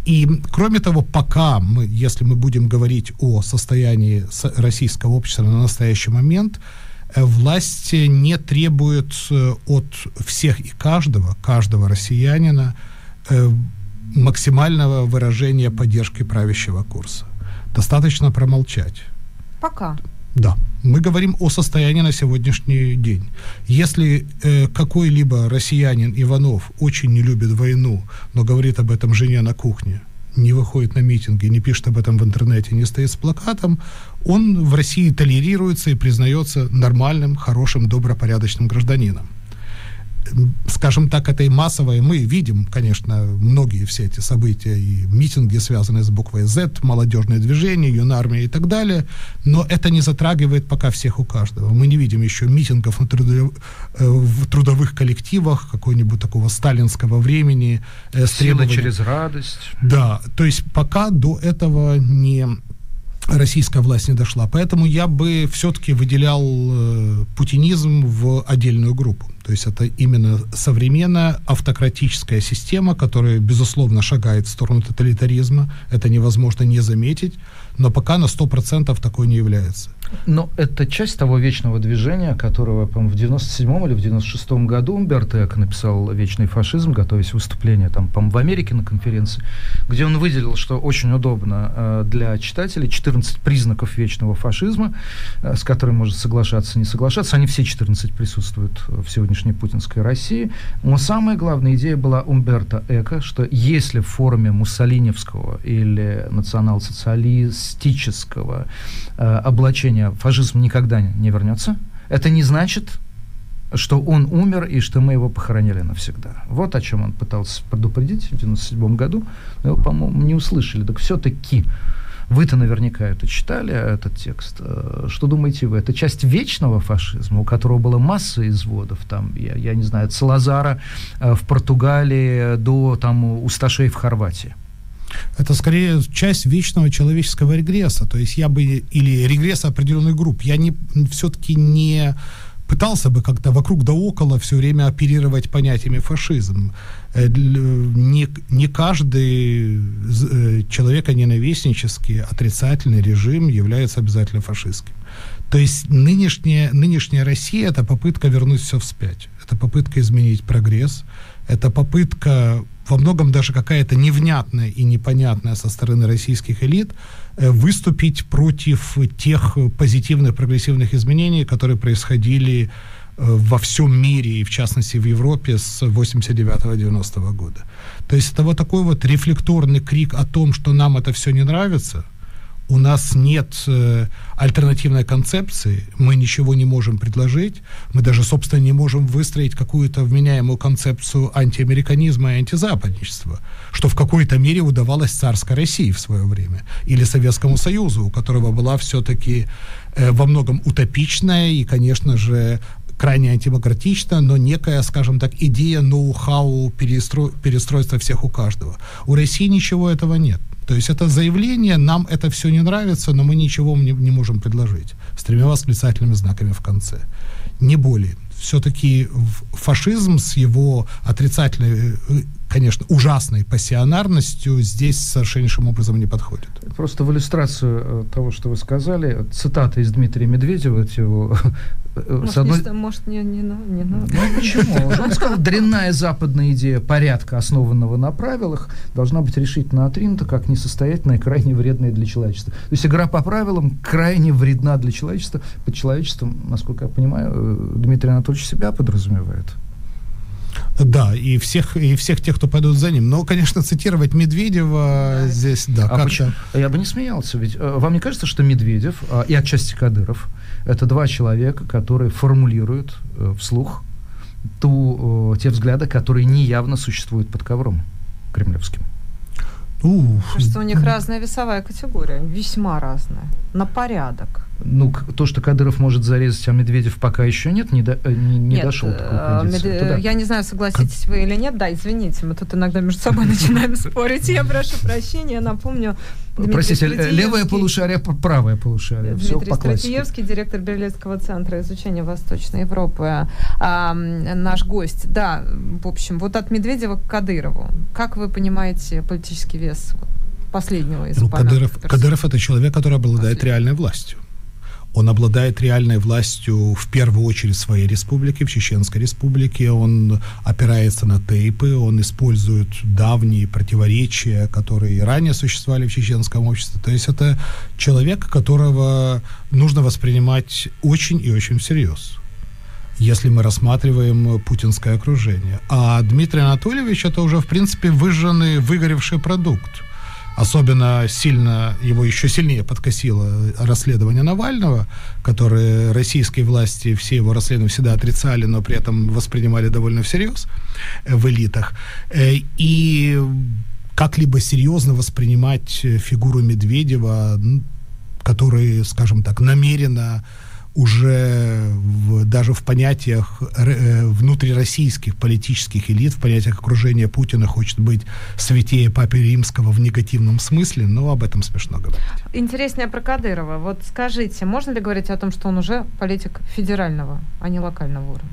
И кроме того, пока мы, если мы будем говорить о состоянии российского общества на настоящий момент, э, власть не требует э, от всех и каждого, каждого россиянина э, максимального выражения поддержки правящего курса. Достаточно промолчать. Пока. Да. Мы говорим о состоянии на сегодняшний день. Если э, какой-либо россиянин Иванов очень не любит войну, но говорит об этом жене на кухне, не выходит на митинги, не пишет об этом в интернете, не стоит с плакатом, он в России толерируется и признается нормальным, хорошим, добропорядочным гражданином скажем так, этой массовой, мы видим, конечно, многие все эти события и митинги, связанные с буквой Z, молодежное движение, юнармия и так далее, но это не затрагивает пока всех у каждого. Мы не видим еще митингов на трудо- э, в трудовых коллективах какого-нибудь такого сталинского времени. э, Сила через радость. да, то есть пока до этого не российская власть не дошла. Поэтому я бы все-таки выделял э, путинизм в отдельную группу. То есть это именно современная автократическая система, которая, безусловно, шагает в сторону тоталитаризма. Это невозможно не заметить, но пока на 100% такой не является. Но это часть того вечного движения, которого, по-моему, в 97 или в 96 году Умберто Эко написал «Вечный фашизм», готовясь к выступлению там, по-моему, в Америке на конференции, где он выделил, что очень удобно э, для читателей 14 признаков вечного фашизма, э, с которыми может соглашаться, не соглашаться. Они все 14 присутствуют в сегодняшней путинской России. Но самая главная идея была Умберто Эко, что если в форме муссолиневского или национал-социалистического э, облачения фашизм никогда не вернется, это не значит, что он умер и что мы его похоронили навсегда. Вот о чем он пытался предупредить в 1997 году. Но его, по-моему, не услышали. Так все-таки вы-то наверняка это читали, этот текст. Э, Что думаете вы? Это часть вечного фашизма, у которого была масса изводов, там, я, я не знаю, от Салазара э, в Португалии до там, Усташей в Хорватии. Это скорее часть вечного человеческого регресса. То есть я бы, или регресса определенных групп. Я не, все-таки не пытался бы как-то вокруг да около все время оперировать понятиями фашизм. Э, Не, не каждый э, человеконенавистнический отрицательный режим является обязательно фашистским. То есть нынешняя, нынешняя Россия – это попытка вернуть все вспять. Это попытка изменить прогресс. Это попытка, во многом даже какая-то невнятная и непонятная со стороны российских элит, э, выступить против тех позитивных прогрессивных изменений, которые происходили э, во всем мире, и в частности в Европе с 89-90 года. То есть это вот такой вот рефлекторный крик о том, что нам это все не нравится, у нас нет э, альтернативной концепции, мы ничего не можем предложить, мы даже, собственно, не можем выстроить какую-то вменяемую концепцию антиамериканизма и антизападничества, что в какой-то мере удавалось царской России в свое время, или Советскому Союзу, у которого была все-таки э, во многом утопичная и, конечно же, крайне антидемократично, но некая, скажем так, идея ноу-хау перестро... перестройства всех у каждого. У России ничего этого нет. То есть это заявление, нам это все не нравится, но мы ничего не, не можем предложить. С тремя восклицательными знаками в конце. Не более. Все-таки фашизм с его отрицательной, э, конечно, ужасной пассионарностью здесь совершеннейшим образом не подходит. Просто в иллюстрацию э, того, что вы сказали, цитата из Дмитрия Медведева, его Э, может, одной... не, может не, не, не надо. Ну, почему? Он сказал, дрянная западная идея порядка, основанного на правилах, должна быть решительно отринута, как несостоятельная и крайне вредная для человечества. То есть игра по правилам крайне вредна для человечества. Под человечеством, насколько я понимаю, э, Дмитрий Анатольевич себя подразумевает. Да, и всех, и всех тех, кто пойдут за ним. Но, конечно, цитировать Медведева да. здесь, да, а почему? Я бы не смеялся, ведь э, вам не кажется, что Медведев а, и отчасти Кадыров это два человека, которые формулируют э, вслух ту, те взгляды, которые неявно существуют под ковром кремлевским. Ух. Кажется, у них разная весовая категория, весьма разная, на порядок. Ну, то, что Кадыров может зарезать, а Медведев пока еще нет, не, до, э, не, не нет, дошел до такой кондиции. Мед... да. Я не знаю, согласитесь вы или нет. Да, извините, мы тут иногда между собой начинаем спорить. Я прошу прощения, я напомню. Дмитрий Простите, левое полушарие, правое полушарие. Дмитрий Стратиевский, директор Берлинского центра изучения Восточной Европы. А, наш гость. Да, в общем, вот от Медведева к Кадырову. Как вы понимаете политический вес последнего из ну, Кадыров, Кадыров это человек, который обладает реальной властью. Он обладает реальной властью в первую очередь в своей республике, в Чеченской республике. Он опирается на тейпы, он использует давние противоречия, которые ранее существовали в чеченском обществе. То есть это человек, которого нужно воспринимать очень и очень всерьез если мы рассматриваем путинское окружение. А Дмитрий Анатольевич это уже, в принципе, выжженный, выгоревший продукт. Особенно сильно, его еще сильнее подкосило расследование Навального, которое российские власти, все его расследования всегда отрицали, но при этом воспринимали довольно всерьез э, в элитах. Э, и как-либо серьезно воспринимать фигуру Медведева, который, скажем так, намеренно уже в, даже в понятиях э, внутрироссийских политических элит, в понятиях окружения Путина хочет быть святее Папы Римского в негативном смысле, но об этом смешно говорить. Интереснее про Кадырова. Вот скажите, можно ли говорить о том, что он уже политик федерального, а не локального уровня?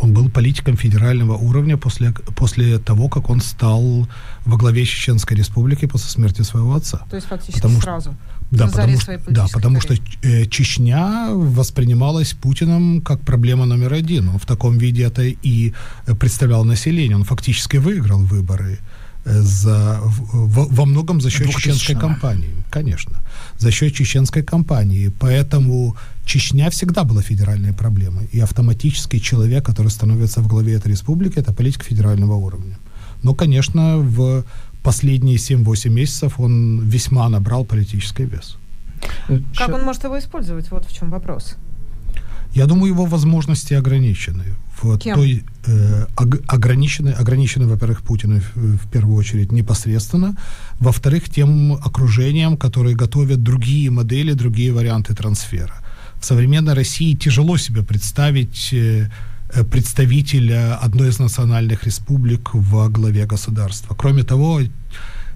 Он был политиком федерального уровня после, после того, как он стал во главе Чеченской республики после смерти своего отца. То есть фактически потому сразу? Что, да, потому, что, да, потому что э, Чечня воспринималась Путиным как проблема номер один. Он в таком виде это и представлял население. Он фактически выиграл выборы э, за, в, во многом за счет чеченской кампании. Конечно, за счет чеченской кампании. Поэтому Чечня всегда была федеральной проблемой. И автоматически человек, который становится в главе этой республики, это политик федерального уровня. Но, конечно, в последние 7-8 месяцев он весьма набрал политический вес. Как он может его использовать? Вот в чем вопрос. Я думаю, его возможности ограничены. В Кем? той э, ограничены, ограничены, во-первых, Путиным в, в первую очередь непосредственно, во-вторых, тем окружением, которые готовят другие модели, другие варианты трансфера. В современной России тяжело себе представить э, Представителя одной из национальных республик во главе государства. Кроме того, э,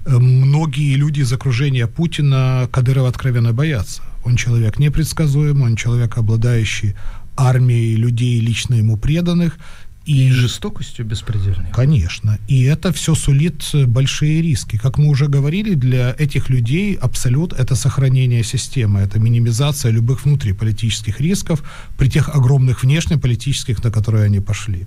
многие люди из окружения Путина Кадырова откровенно боятся. Он человек непредсказуемый, он человек, обладающий армией людей, лично ему преданных, и, и жестокостью беспредельной. Конечно. И это все сулит большие риски. Как мы уже говорили, для этих людей абсолют — это сохранение системы, это минимизация любых внутриполитических рисков при тех огромных внешнеполитических, на которые они пошли.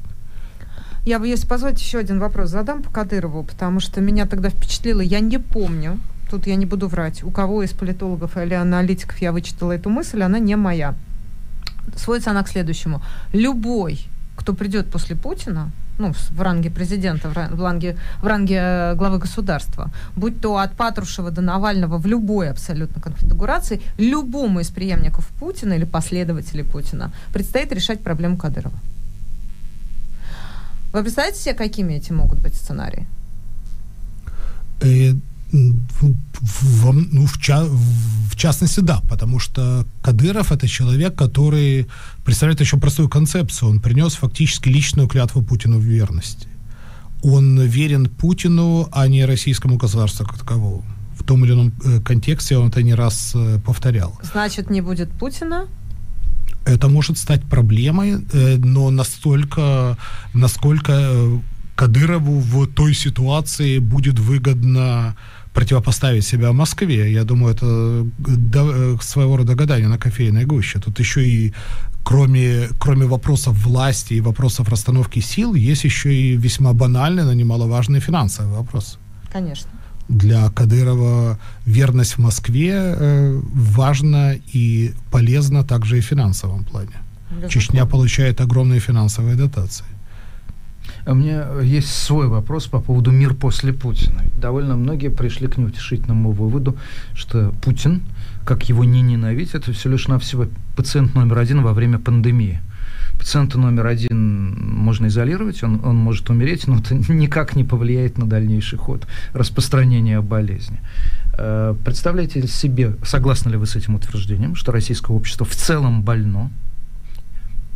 Я бы, если позволить, еще один вопрос задам по Кадырову, потому что меня тогда впечатлило, я не помню, тут я не буду врать, у кого из политологов или аналитиков я вычитала эту мысль, она не моя. Сводится она к следующему. Любой кто придет после Путина, ну, в ранге президента, в ранге, в ранге э, главы государства, будь то от Патрушева до Навального в любой абсолютно конфигурации, любому из преемников Путина или последователей Путина предстоит решать проблему Кадырова. Вы представляете себе, какими эти могут быть сценарии? В, в, ну, в, ча, в частности, да, потому что Кадыров это человек, который представляет еще простую концепцию. Он принес фактически личную клятву Путину в верности. Он верен Путину, а не российскому государству как таковому. В том или ином э, контексте он это не раз э, повторял. Значит, не будет Путина? Это может стать проблемой, э, но настолько, насколько Кадырову в той ситуации будет выгодно противопоставить себя Москве. Я думаю, это э, своего рода гадание на кофейной гуще. Тут еще и кроме, кроме вопросов власти и вопросов расстановки сил, есть еще и весьма банальный, но немаловажный финансовый вопрос. Конечно. Для Кадырова верность в Москве э, важна и полезна также и в финансовом плане. Безусловно. Чечня получает огромные финансовые дотации. У меня есть свой вопрос по поводу мир после Путина. Довольно многие пришли к неутешительному выводу, что Путин, как его не ненавидеть, это все лишь навсего пациент номер один во время пандемии. Пациента номер один можно изолировать, он, он может умереть, но это никак не повлияет на дальнейший ход распространения болезни. Э, представляете себе, согласны ли вы с этим утверждением, что российское общество в целом больно,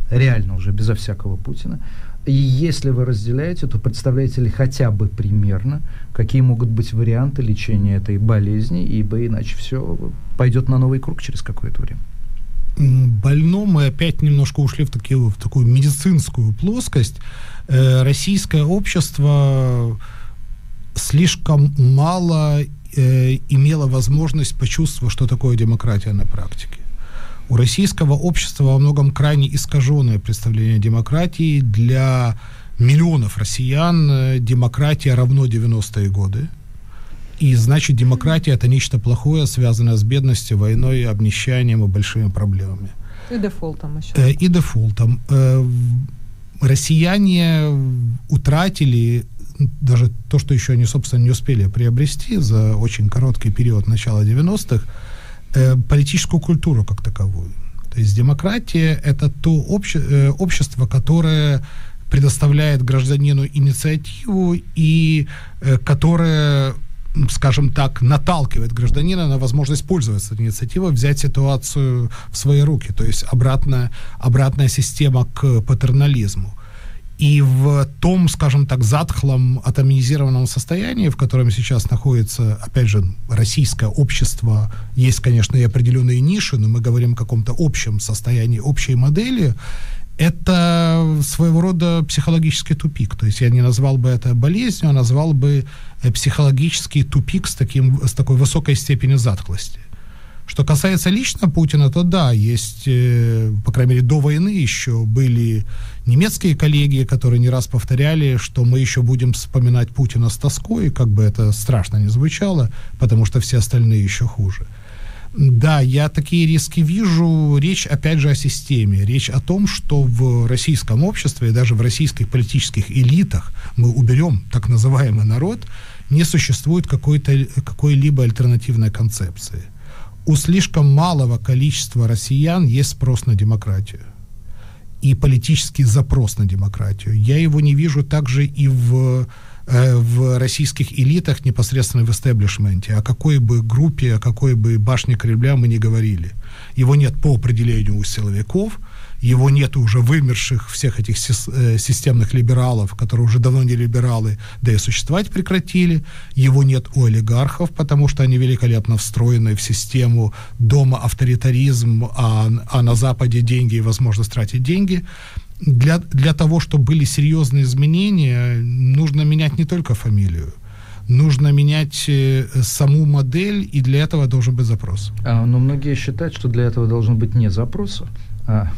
реально уже безо всякого Путина, и если вы разделяете, то представляете ли хотя бы примерно, какие могут быть варианты лечения этой болезни, ибо иначе все пойдет на новый круг через какое-то время. Больно мы опять немножко ушли в, такие, в такую медицинскую плоскость. Э, российское общество слишком мало э, имело возможность почувствовать, что такое демократия на практике. У российского общества во многом крайне искаженное представление о демократии. Для миллионов россиян э, демократия равно 90-е годы. И значит, демократия это нечто плохое, связанное с бедностью, войной, обнищанием и большими проблемами. И дефолтом еще. Э, и дефолтом. Э, россияне утратили даже то, что еще они, собственно, не успели приобрести за очень короткий период начала 90-х, э, политическую культуру как таковую. То есть демократия – это то обще, э, общество, которое предоставляет гражданину инициативу и э, которое скажем так, наталкивает гражданина на возможность пользоваться инициативой, взять ситуацию в свои руки. То есть обратная, обратная система к патернализму. И в том, скажем так, затхлом, атомизированном состоянии, в котором сейчас находится, опять же, российское общество, есть, конечно, и определенные ниши, но мы говорим о каком-то общем состоянии, общей модели, это своего рода психологический тупик. То есть я не назвал бы это болезнью, а назвал бы э, психологический тупик с, таким, с такой высокой степенью затхлости. Что касается лично Путина, то да, есть, э, по крайней мере, до войны еще были немецкие коллеги, которые не раз повторяли, что мы еще будем вспоминать Путина с тоской, как бы это страшно не звучало, потому что все остальные еще хуже. Да, я такие риски вижу. Речь, опять же, о системе. Речь о том, что в российском обществе и даже в российских политических элитах мы уберем так называемый народ, не существует какой-то, какой-либо альтернативной концепции. У слишком малого количества россиян есть спрос на демократию и политический запрос на демократию. Я его не вижу также и в, э, в российских элитах, непосредственно в истеблишменте. О какой бы группе, о какой бы башне Кремля мы не говорили. Его нет по определению у силовиков – его нет уже вымерших всех этих э, системных либералов, которые уже давно не либералы, да и существовать прекратили. Его нет у олигархов, потому что они великолепно встроены в систему дома авторитаризм, а, а на Западе деньги и возможность тратить деньги. Для, для того, чтобы были серьезные изменения, нужно менять не только фамилию, нужно менять э, саму модель, и для этого должен быть запрос. А, но многие считают, что для этого должен быть не запрос,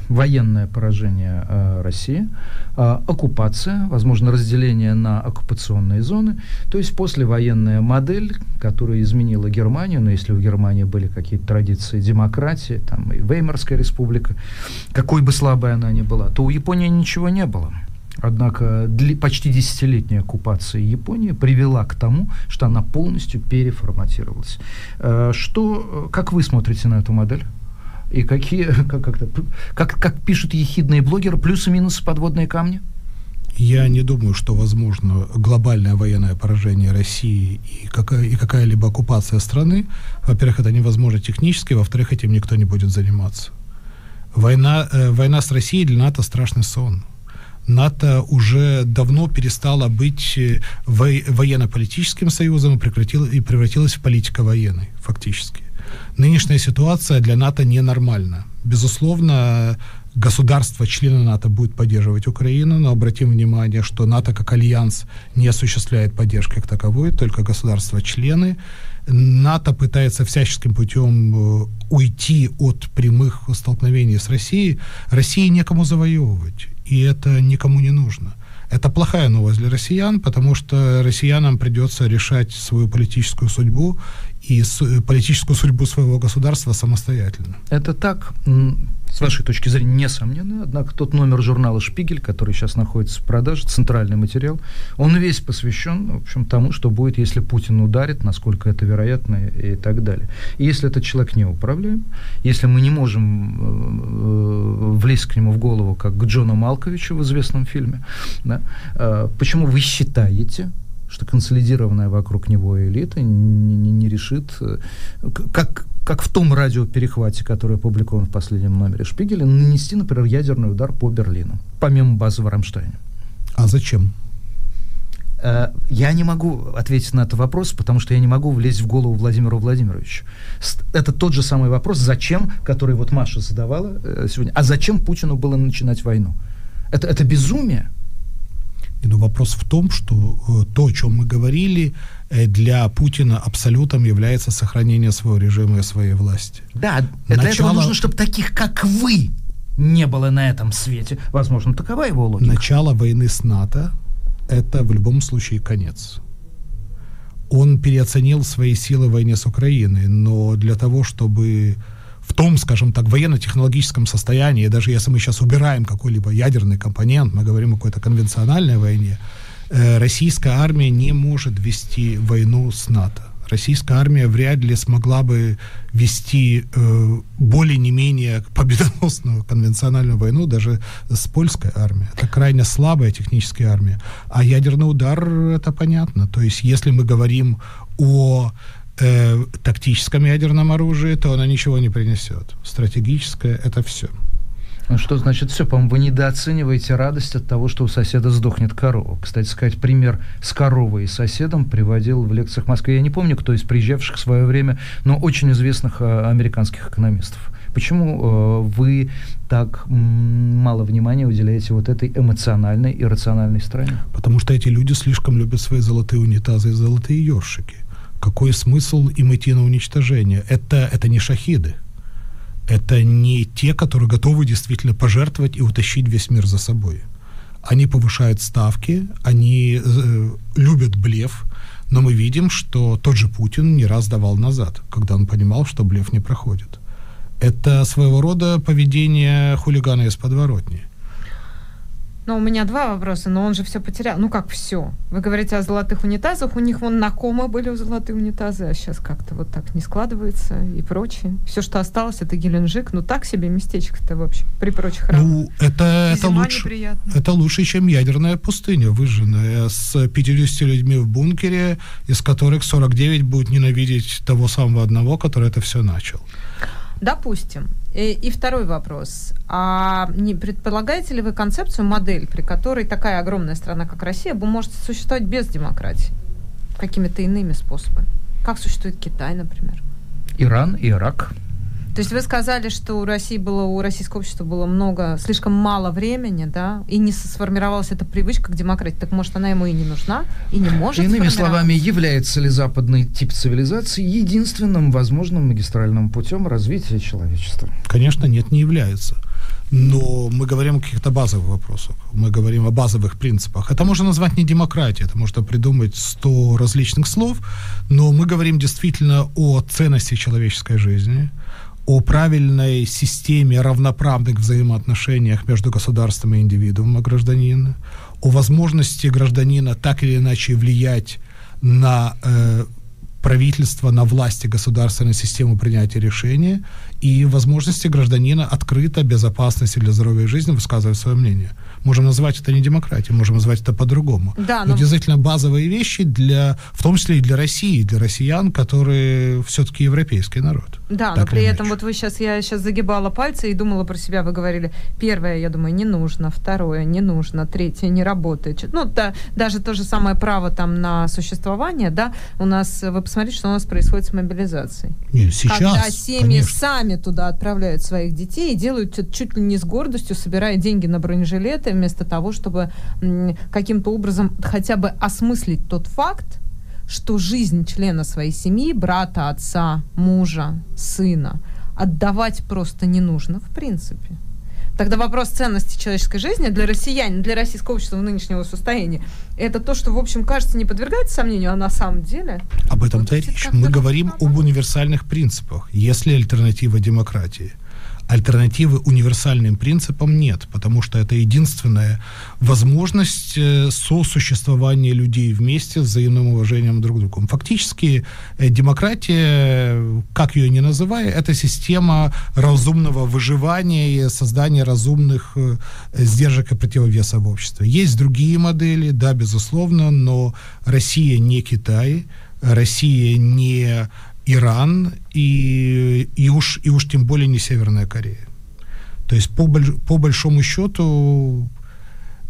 военное поражение а, России, а, оккупация, возможно, разделение на оккупационные зоны, то есть послевоенная модель, которая изменила Германию, но если у Германии были какие-то традиции демократии, там и Веймарская республика, какой бы слабой она ни была, то у Японии ничего не было. Однако почти десятилетняя оккупация Японии привела к тому, что она полностью переформатировалась. Э, что, как вы смотрите на эту модель? И какие, как, как, как, как пишут ехидные блогеры, плюсы минусы подводные камни? Я не думаю, что возможно глобальное военное поражение России и, какая, и какая-либо оккупация страны. Во-первых, это невозможно технически, во-вторых, этим никто не будет заниматься. Война, э, война с Россией для НАТО страшный сон. НАТО уже давно перестало быть э, военно-политическим союзом и, прекратило, и превратилось в политико-военный, фактически. Нынешняя ситуация для НАТО ненормальна. Безусловно, государства, члены НАТО будут поддерживать Украину, но обратим внимание, что НАТО как альянс не осуществляет поддержки как таковой, только государства-члены. НАТО пытается всяческим путем э, уйти от прямых столкновений с Россией. России некому завоевывать, и это никому не нужно. Это плохая новость для россиян, потому что россиянам придется решать свою политическую судьбу и политическую судьбу своего государства самостоятельно. Это так, с вашей точки зрения, несомненно. Однако тот номер журнала «Шпигель», который сейчас находится в продаже, центральный материал, он весь посвящен, в общем, тому, что будет, если Путин ударит, насколько это вероятно и так далее. И если этот человек не управляем, если мы не можем э, э, влезть к нему в голову, как к Джону Малковичу в известном фильме, да, э, почему вы считаете, что консолидированная вокруг него элита не, не, не решит, э, как, как в том радиоперехвате, который опубликован в последнем номере Шпигеля, нанести, например, ядерный удар по Берлину, помимо базы в Рамштайне. А зачем? Э, я не могу ответить на этот вопрос, потому что я не могу влезть в голову Владимиру Владимировичу. Это тот же самый вопрос, зачем, который вот Маша задавала э, сегодня. А зачем Путину было начинать войну? Это, это безумие. Но вопрос в том, что э, то, о чем мы говорили, э, для Путина абсолютом является сохранение своего режима и своей власти. Да, Начало... для этого нужно, чтобы таких, как вы, не было на этом свете. Возможно, такова его логика. Начало войны с НАТО – это в любом случае конец. Он переоценил свои силы в войне с Украиной, но для того, чтобы в том, скажем так, военно-технологическом состоянии, даже если мы сейчас убираем какой-либо ядерный компонент, мы говорим о какой-то конвенциональной войне, э, российская армия не может вести войну с НАТО. Российская армия вряд ли смогла бы вести э, более не менее победоносную конвенциональную войну даже с польской армией. Это крайне слабая техническая армия. А ядерный удар, это понятно. То есть, если мы говорим о э, тактическом ядерном оружии, то она ничего не принесет. Стратегическое — это все. Ну что значит все? По-моему, вы недооцениваете радость от того, что у соседа сдохнет корова. Кстати сказать, пример с коровой и соседом приводил в лекциях в Москве. Я не помню, кто из приезжавших в свое время, но очень известных э, американских экономистов. Почему э, вы так мало внимания уделяете вот этой эмоциональной и рациональной стороне? Потому что эти люди слишком любят свои золотые унитазы и золотые ёршики какой смысл им идти на уничтожение? Это, это не шахиды. Это не те, которые готовы действительно пожертвовать и утащить весь мир за собой. Они повышают ставки, они э, любят блеф, но мы видим, что тот же Путин не раз давал назад, когда он понимал, что блеф не проходит. Это своего рода поведение хулигана из подворотни. Но у меня два вопроса, но он же все потерял. Ну как все? Вы говорите о золотых унитазах, у них вон на кома были золотые унитазы, а сейчас как-то вот так не складывается и прочее. Все, что осталось, это Геленджик. Ну так себе местечко-то вообще при прочих равных. Ну это, это, лучше, это лучше, чем ядерная пустыня, выжженная с 50 людьми в бункере, из которых 49 будут ненавидеть того самого одного, который это все начал. Допустим. И, и второй вопрос. А не предполагаете ли вы концепцию, модель, при которой такая огромная страна, как Россия, может существовать без демократии? Какими-то иными способами? Как существует Китай, например? Иран, Ирак. То есть вы сказали, что у России было, у российского общества было много, слишком мало времени, да, и не сформировалась эта привычка к демократии. Так может, она ему и не нужна, и не может Иными словами, является ли западный тип цивилизации единственным возможным магистральным путем развития человечества? Конечно, нет, не является. Но мы говорим о каких-то базовых вопросах. Мы говорим о базовых принципах. Это можно назвать не демократией, это можно придумать сто различных слов, но мы говорим действительно о ценности человеческой жизни, о правильной системе равноправных взаимоотношениях между государством и индивидуумом, гражданина, о возможности гражданина так или иначе влиять на э, правительство, на власти государственной системы принятия решения и возможности гражданина открыто, безопасности для здоровья и жизни высказывать свое мнение. Можем назвать это не демократией, можем назвать это по-другому. Да, но... но действительно базовые вещи для, в том числе и для России, для россиян, которые все-таки европейский народ. Да, но при этом вот вы сейчас, я сейчас загибала пальцы и думала про себя, вы говорили, первое, я думаю, не нужно, второе, не нужно, третье, не работает. Ну, да, даже то же самое право там на существование, да, у нас, вы посмотрите, что у нас происходит с мобилизацией. Нет, сейчас, Когда семьи конечно. сами туда отправляют своих детей и делают чуть ли не с гордостью, собирая деньги на бронежилеты, вместо того, чтобы каким-то образом хотя бы осмыслить тот факт, что жизнь члена своей семьи, брата, отца, мужа, сына, отдавать просто не нужно в принципе. Тогда вопрос ценности человеческой жизни для россиян, для российского общества в нынешнего состояния, это то, что, в общем, кажется, не подвергается сомнению, а на самом деле... Об этом-то вот речь. Мы говорим об универсальных принципах. Если альтернатива демократии – альтернативы универсальным принципам нет, потому что это единственная возможность э, сосуществования людей вместе с взаимным уважением друг к другу. Фактически э, демократия, как ее ни называя, это система разумного выживания и создания разумных э, сдержек и противовеса в обществе. Есть другие модели, да, безусловно, но Россия не Китай, Россия не Иран и, и, уж, и уж тем более не Северная Корея. То есть по, по большому счету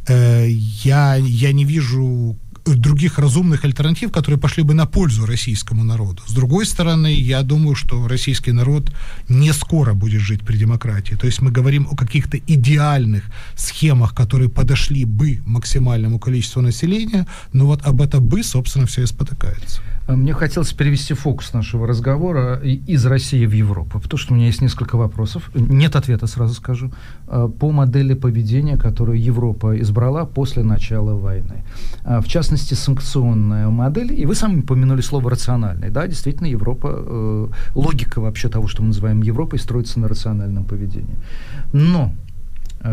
э, я, я не вижу других разумных альтернатив, которые пошли бы на пользу российскому народу. С другой стороны, я думаю, что российский народ не скоро будет жить при демократии. То есть мы говорим о каких-то идеальных схемах, которые подошли бы максимальному количеству населения, но вот об это бы, собственно, все и спотыкается. Мне хотелось перевести фокус нашего разговора из России в Европу, потому что у меня есть несколько вопросов. Нет ответа, сразу скажу, э, по модели поведения, которую Европа избрала после начала войны. Э, в частности, санкционная модель, и вы сами упомянули слово рациональный. Да, действительно, Европа, э, логика вообще того, что мы называем Европой, строится на рациональном поведении. Но Э,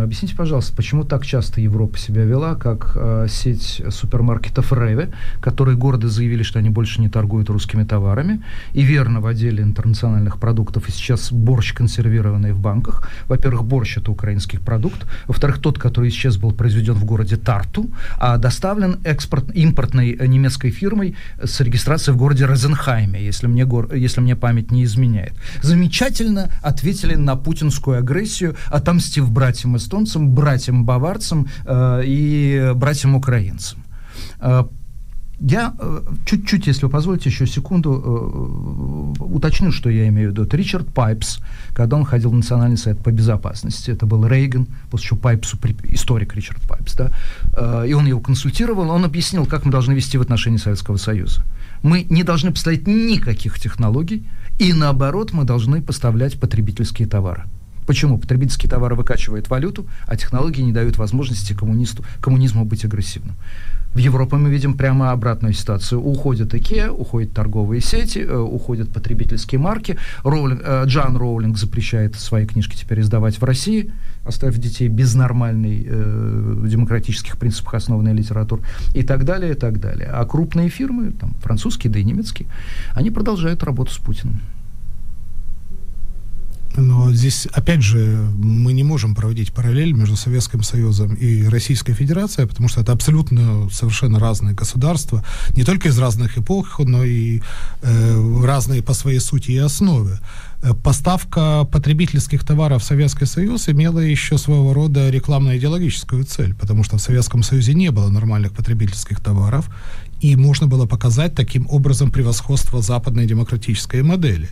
объясните, пожалуйста, почему так часто Европа себя вела, как э, сеть супермаркетов Реве, которые гордо заявили, что они больше не торгуют русскими товарами, и верно в отделе интернациональных продуктов, и сейчас борщ консервированный в банках. Во-первых, борщ – это украинский продукт. Во-вторых, тот, который сейчас был произведен в городе Тарту, а доставлен экспорт, импортной немецкой фирмой с регистрацией в городе Розенхайме, если мне, гор, если мне память не изменяет. Замечательно ответили на путинскую агрессию, отомстив братьям эстонцам, братьям баварцам э, и братьям украинцам. Э, я э, чуть-чуть, если вы позволите, еще секунду э, уточню, что я имею в виду. Это Ричард Пайпс, когда он ходил в Национальный совет по безопасности, это был Рейган, после чего Пайпсу, историк Ричард Пайпс, да, и он его консультировал, он объяснил, как мы должны вести в отношении Советского Союза. Мы не должны поставлять никаких технологий, и наоборот, мы должны поставлять потребительские товары. Почему? Потребительские товары выкачивают валюту, а технологии не дают возможности коммунисту, коммунизму быть агрессивным. В Европе мы видим прямо обратную ситуацию. Уходят IKEA, уходят торговые сети, э, уходят потребительские марки. Роулинг, э, Джан Роулинг запрещает свои книжки теперь издавать в России, оставив детей без нормальной э, демократических принципах основанной литературы и так далее, и так далее. А крупные фирмы, там, французские, да и немецкие, они продолжают работу с Путиным. Но здесь, опять же, мы не можем проводить параллель между Советским Союзом и Российской Федерацией, потому что это абсолютно совершенно разные государства, не только из разных эпох, но и э, разные по своей сути и основе. Э, поставка потребительских товаров в Советский Союз имела еще своего рода рекламно-идеологическую цель, потому что в Советском Союзе не было нормальных потребительских товаров, и можно было показать таким образом превосходство западной демократической модели.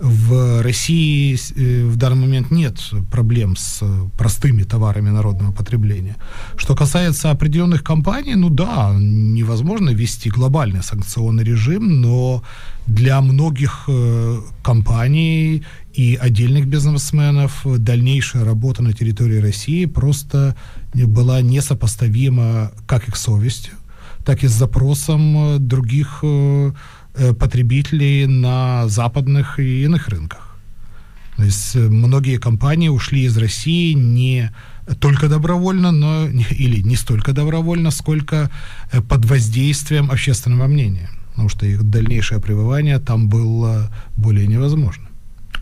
В России э, в данный момент нет проблем с простыми товарами народного потребления. Что касается определенных компаний, ну да, невозможно ввести глобальный санкционный режим, но для многих э, компаний и отдельных бизнесменов дальнейшая работа на территории России просто была несопоставима как их совестью, так и с запросом других э, Э, потребителей на западных и иных рынках. То есть э, многие компании ушли из России не только добровольно, но или не столько добровольно, сколько э, под воздействием общественного мнения, потому что их дальнейшее пребывание там было более невозможно.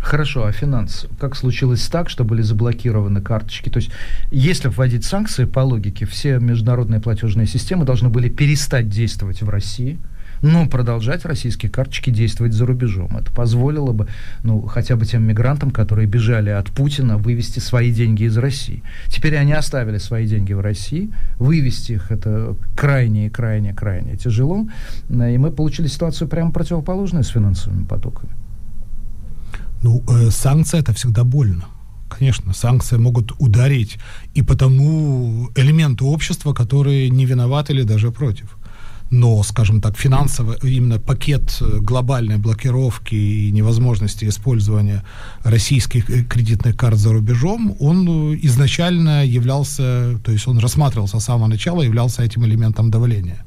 Хорошо, а финансы? Как случилось так, что были заблокированы карточки? То есть, если вводить санкции, по логике, все международные платежные системы должны были перестать действовать в России – но продолжать российские карточки действовать за рубежом. Это позволило бы, ну, хотя бы тем мигрантам, которые бежали от Путина, вывести свои деньги из России. Теперь они оставили свои деньги в России, вывести их это крайне, крайне, крайне тяжело, и мы получили ситуацию прямо противоположную с финансовыми потоками. Ну, э, санкции это всегда больно. Конечно, санкции могут ударить и по тому элементу общества, которые не виноваты или даже против но, скажем так, финансовый, именно пакет э, глобальной блокировки и невозможности использования российских э, кредитных карт за рубежом, он э, изначально являлся, то есть он рассматривался с самого начала, являлся этим элементом давления.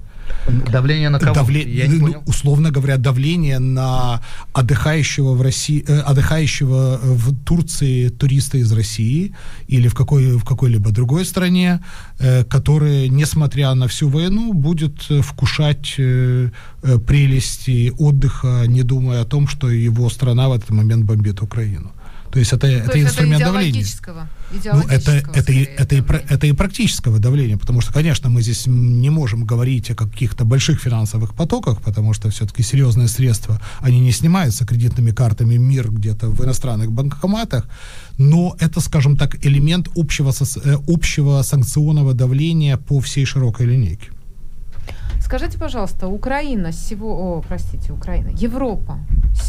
Давление на кого? Давле... Я не ну, понял. Условно говоря, давление на отдыхающего в России, э, отдыхающего в Турции туриста из России или в какой в какой-либо другой стране, э, который, несмотря на всю войну, будет вкушать э, э, прелести отдыха, не думая о том, что его страна в этот момент бомбит Украину. То есть это, То это есть инструмент это давления. Ну, это, это, и, это, и, это и практического давления, потому что, конечно, мы здесь не можем говорить о каких-то больших финансовых потоках, потому что все-таки серьезные средства, они не снимаются кредитными картами МИР где-то в иностранных банкоматах, но это, скажем так, элемент общего, э, общего санкционного давления по всей широкой линейке. Скажите, пожалуйста, Украина всего, о, простите, Украина, Европа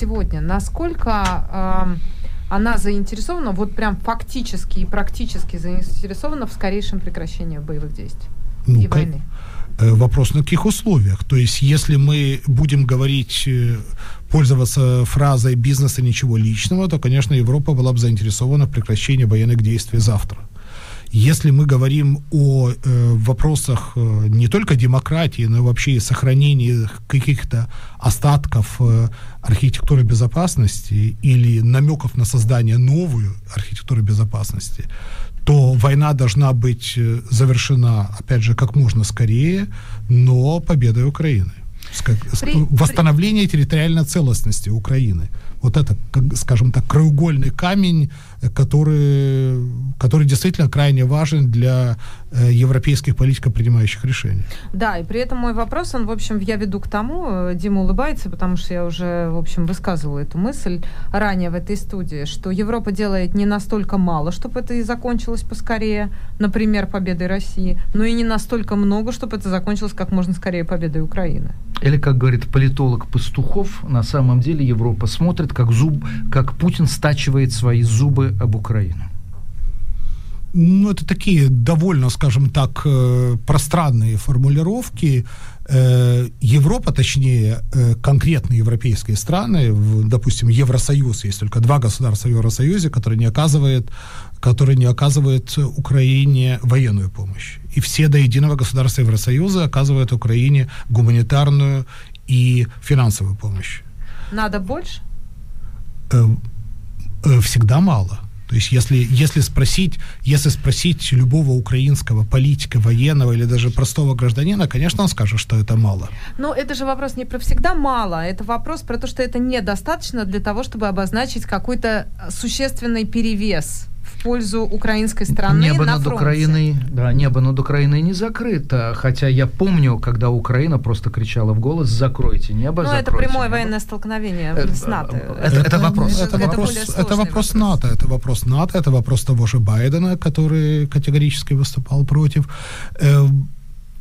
сегодня насколько э, она заинтересована, вот прям фактически и практически заинтересована в скорейшем прекращении боевых действий ну, и войны? Э, вопрос на каких условиях? То есть, если мы будем говорить, э, пользоваться фразой «бизнеса ничего личного», то, конечно, Европа была бы заинтересована в прекращении военных действий завтра. Если мы говорим о э, вопросах э, не только демократии, но и вообще и сохранении каких-то остатков э, архитектуры безопасности или намеков на создание новой архитектуры безопасности, то война должна быть э, завершена, опять же, как можно скорее, но победой Украины. При, Восстановление территориальной целостности Украины вот это, скажем так, краеугольный камень, который, который действительно крайне важен для э, европейских политиков, принимающих решения. Да, и при этом мой вопрос, он, в общем, я веду к тому, э, Дима улыбается, потому что я уже, в общем, высказывала эту мысль ранее в этой студии, что Европа делает не настолько мало, чтобы это и закончилось поскорее, например, победой России, но и не настолько много, чтобы это закончилось как можно скорее победой Украины. Или, как говорит политолог Пастухов, на самом деле Европа смотрит, как, зуб, как Путин стачивает свои зубы об Украину. Ну, это такие довольно, скажем так, э, пространные формулировки. Э, Европа, точнее, э, конкретные европейские страны, допустим, Евросоюз, есть только два государства в Евросоюзе, которые не оказывают, которые не оказывают Украине военную помощь. И все до единого государства Евросоюза оказывают Украине гуманитарную и финансовую помощь. Надо больше? Всегда мало. То есть если, если, спросить, если спросить любого украинского политика, военного или даже простого гражданина, конечно, он скажет, что это мало. Но это же вопрос не про всегда мало, это вопрос про то, что это недостаточно для того, чтобы обозначить какой-то существенный перевес пользу украинской страны небо на над фронте. Украиной, да, небо над Украиной не закрыто, хотя я помню, когда Украина просто кричала в голос «закройте небо, Ну, закройте это прямое небо. военное столкновение это, с НАТО. Это, это, это вопрос. Это, это вопрос, это вопрос НАТО, это вопрос НАТО, это вопрос того же Байдена, который категорически выступал против.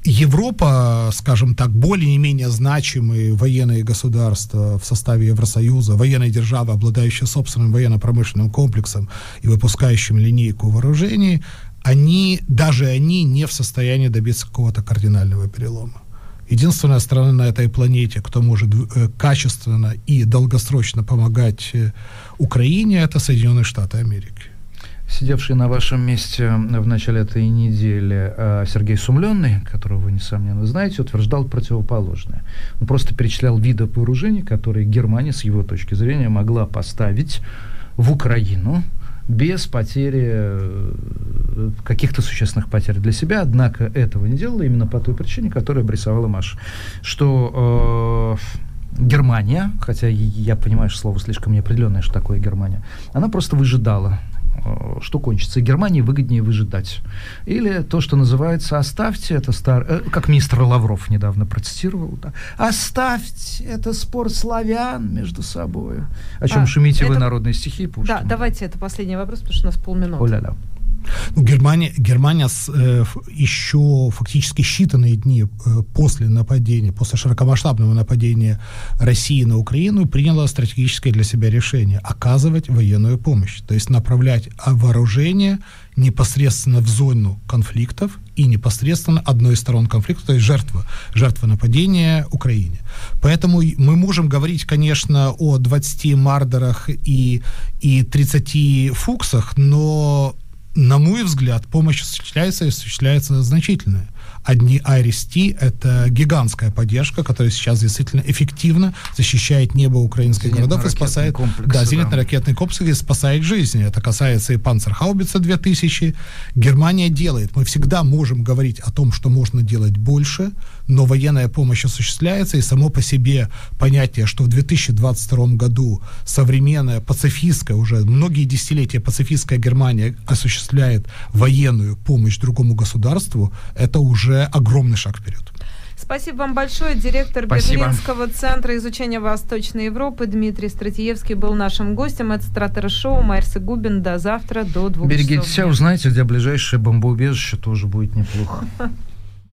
Европа, скажем так, более-менее значимые военные государства в составе Евросоюза, военные державы, обладающие собственным военно-промышленным комплексом и выпускающим линейку вооружений, они, даже они не в состоянии добиться какого-то кардинального перелома. Единственная страна на этой планете, кто может э, качественно и долгосрочно помогать э, Украине, это Соединенные Штаты Америки сидевший на вашем месте в начале этой недели э, Сергей Сумленный, которого вы, несомненно, знаете, утверждал противоположное. Он просто перечислял виды вооружений, которые Германия, с его точки зрения, могла поставить в Украину без потери э, каких-то существенных потерь для себя, однако этого не делала именно по той причине, которую обрисовала Маша, что э, Германия, хотя я понимаю, что слово слишком неопределенное, что такое Германия, она просто выжидала что кончится. И Германии выгоднее выжидать. Или то, что называется «оставьте это стар...» э, как министр Лавров недавно процитировал, да, «оставьте это спор славян между собой». О чем а, шумите это... вы народные стихи Пушкина. Да, давайте это последний вопрос, потому что у нас полминуты. О-ля-ля. Германия, Германия с, э, еще фактически считанные дни э, после нападения, после широкомасштабного нападения России на Украину приняла стратегическое для себя решение оказывать военную помощь, то есть направлять вооружение непосредственно в зону конфликтов и непосредственно одной из сторон конфликта, то есть жертва, жертва нападения Украине. Поэтому мы можем говорить, конечно, о 20 мардерах и, и 30 фуксах, но на мой взгляд, помощь осуществляется и осуществляется значительная. Одни IRIS-T — это гигантская поддержка, которая сейчас действительно эффективно защищает небо украинских городов и спасает... Комплексы, да, зенитно-ракетный комплекс и спасает жизни. Это касается и Панцерхаубица 2000. Германия делает. Мы всегда можем говорить о том, что можно делать больше, но военная помощь осуществляется, и само по себе понятие, что в 2022 году современная пацифистская, уже многие десятилетия пацифистская Германия осуществляет военную помощь другому государству, это уже огромный шаг вперед. Спасибо вам большое. Директор Спасибо. Берлинского центра изучения Восточной Европы Дмитрий Стратиевский был нашим гостем. Это Стратера Шоу. Майерс и Губин. До завтра, до двух Берегите себя, узнаете, где ближайшее бомбоубежище тоже будет неплохо.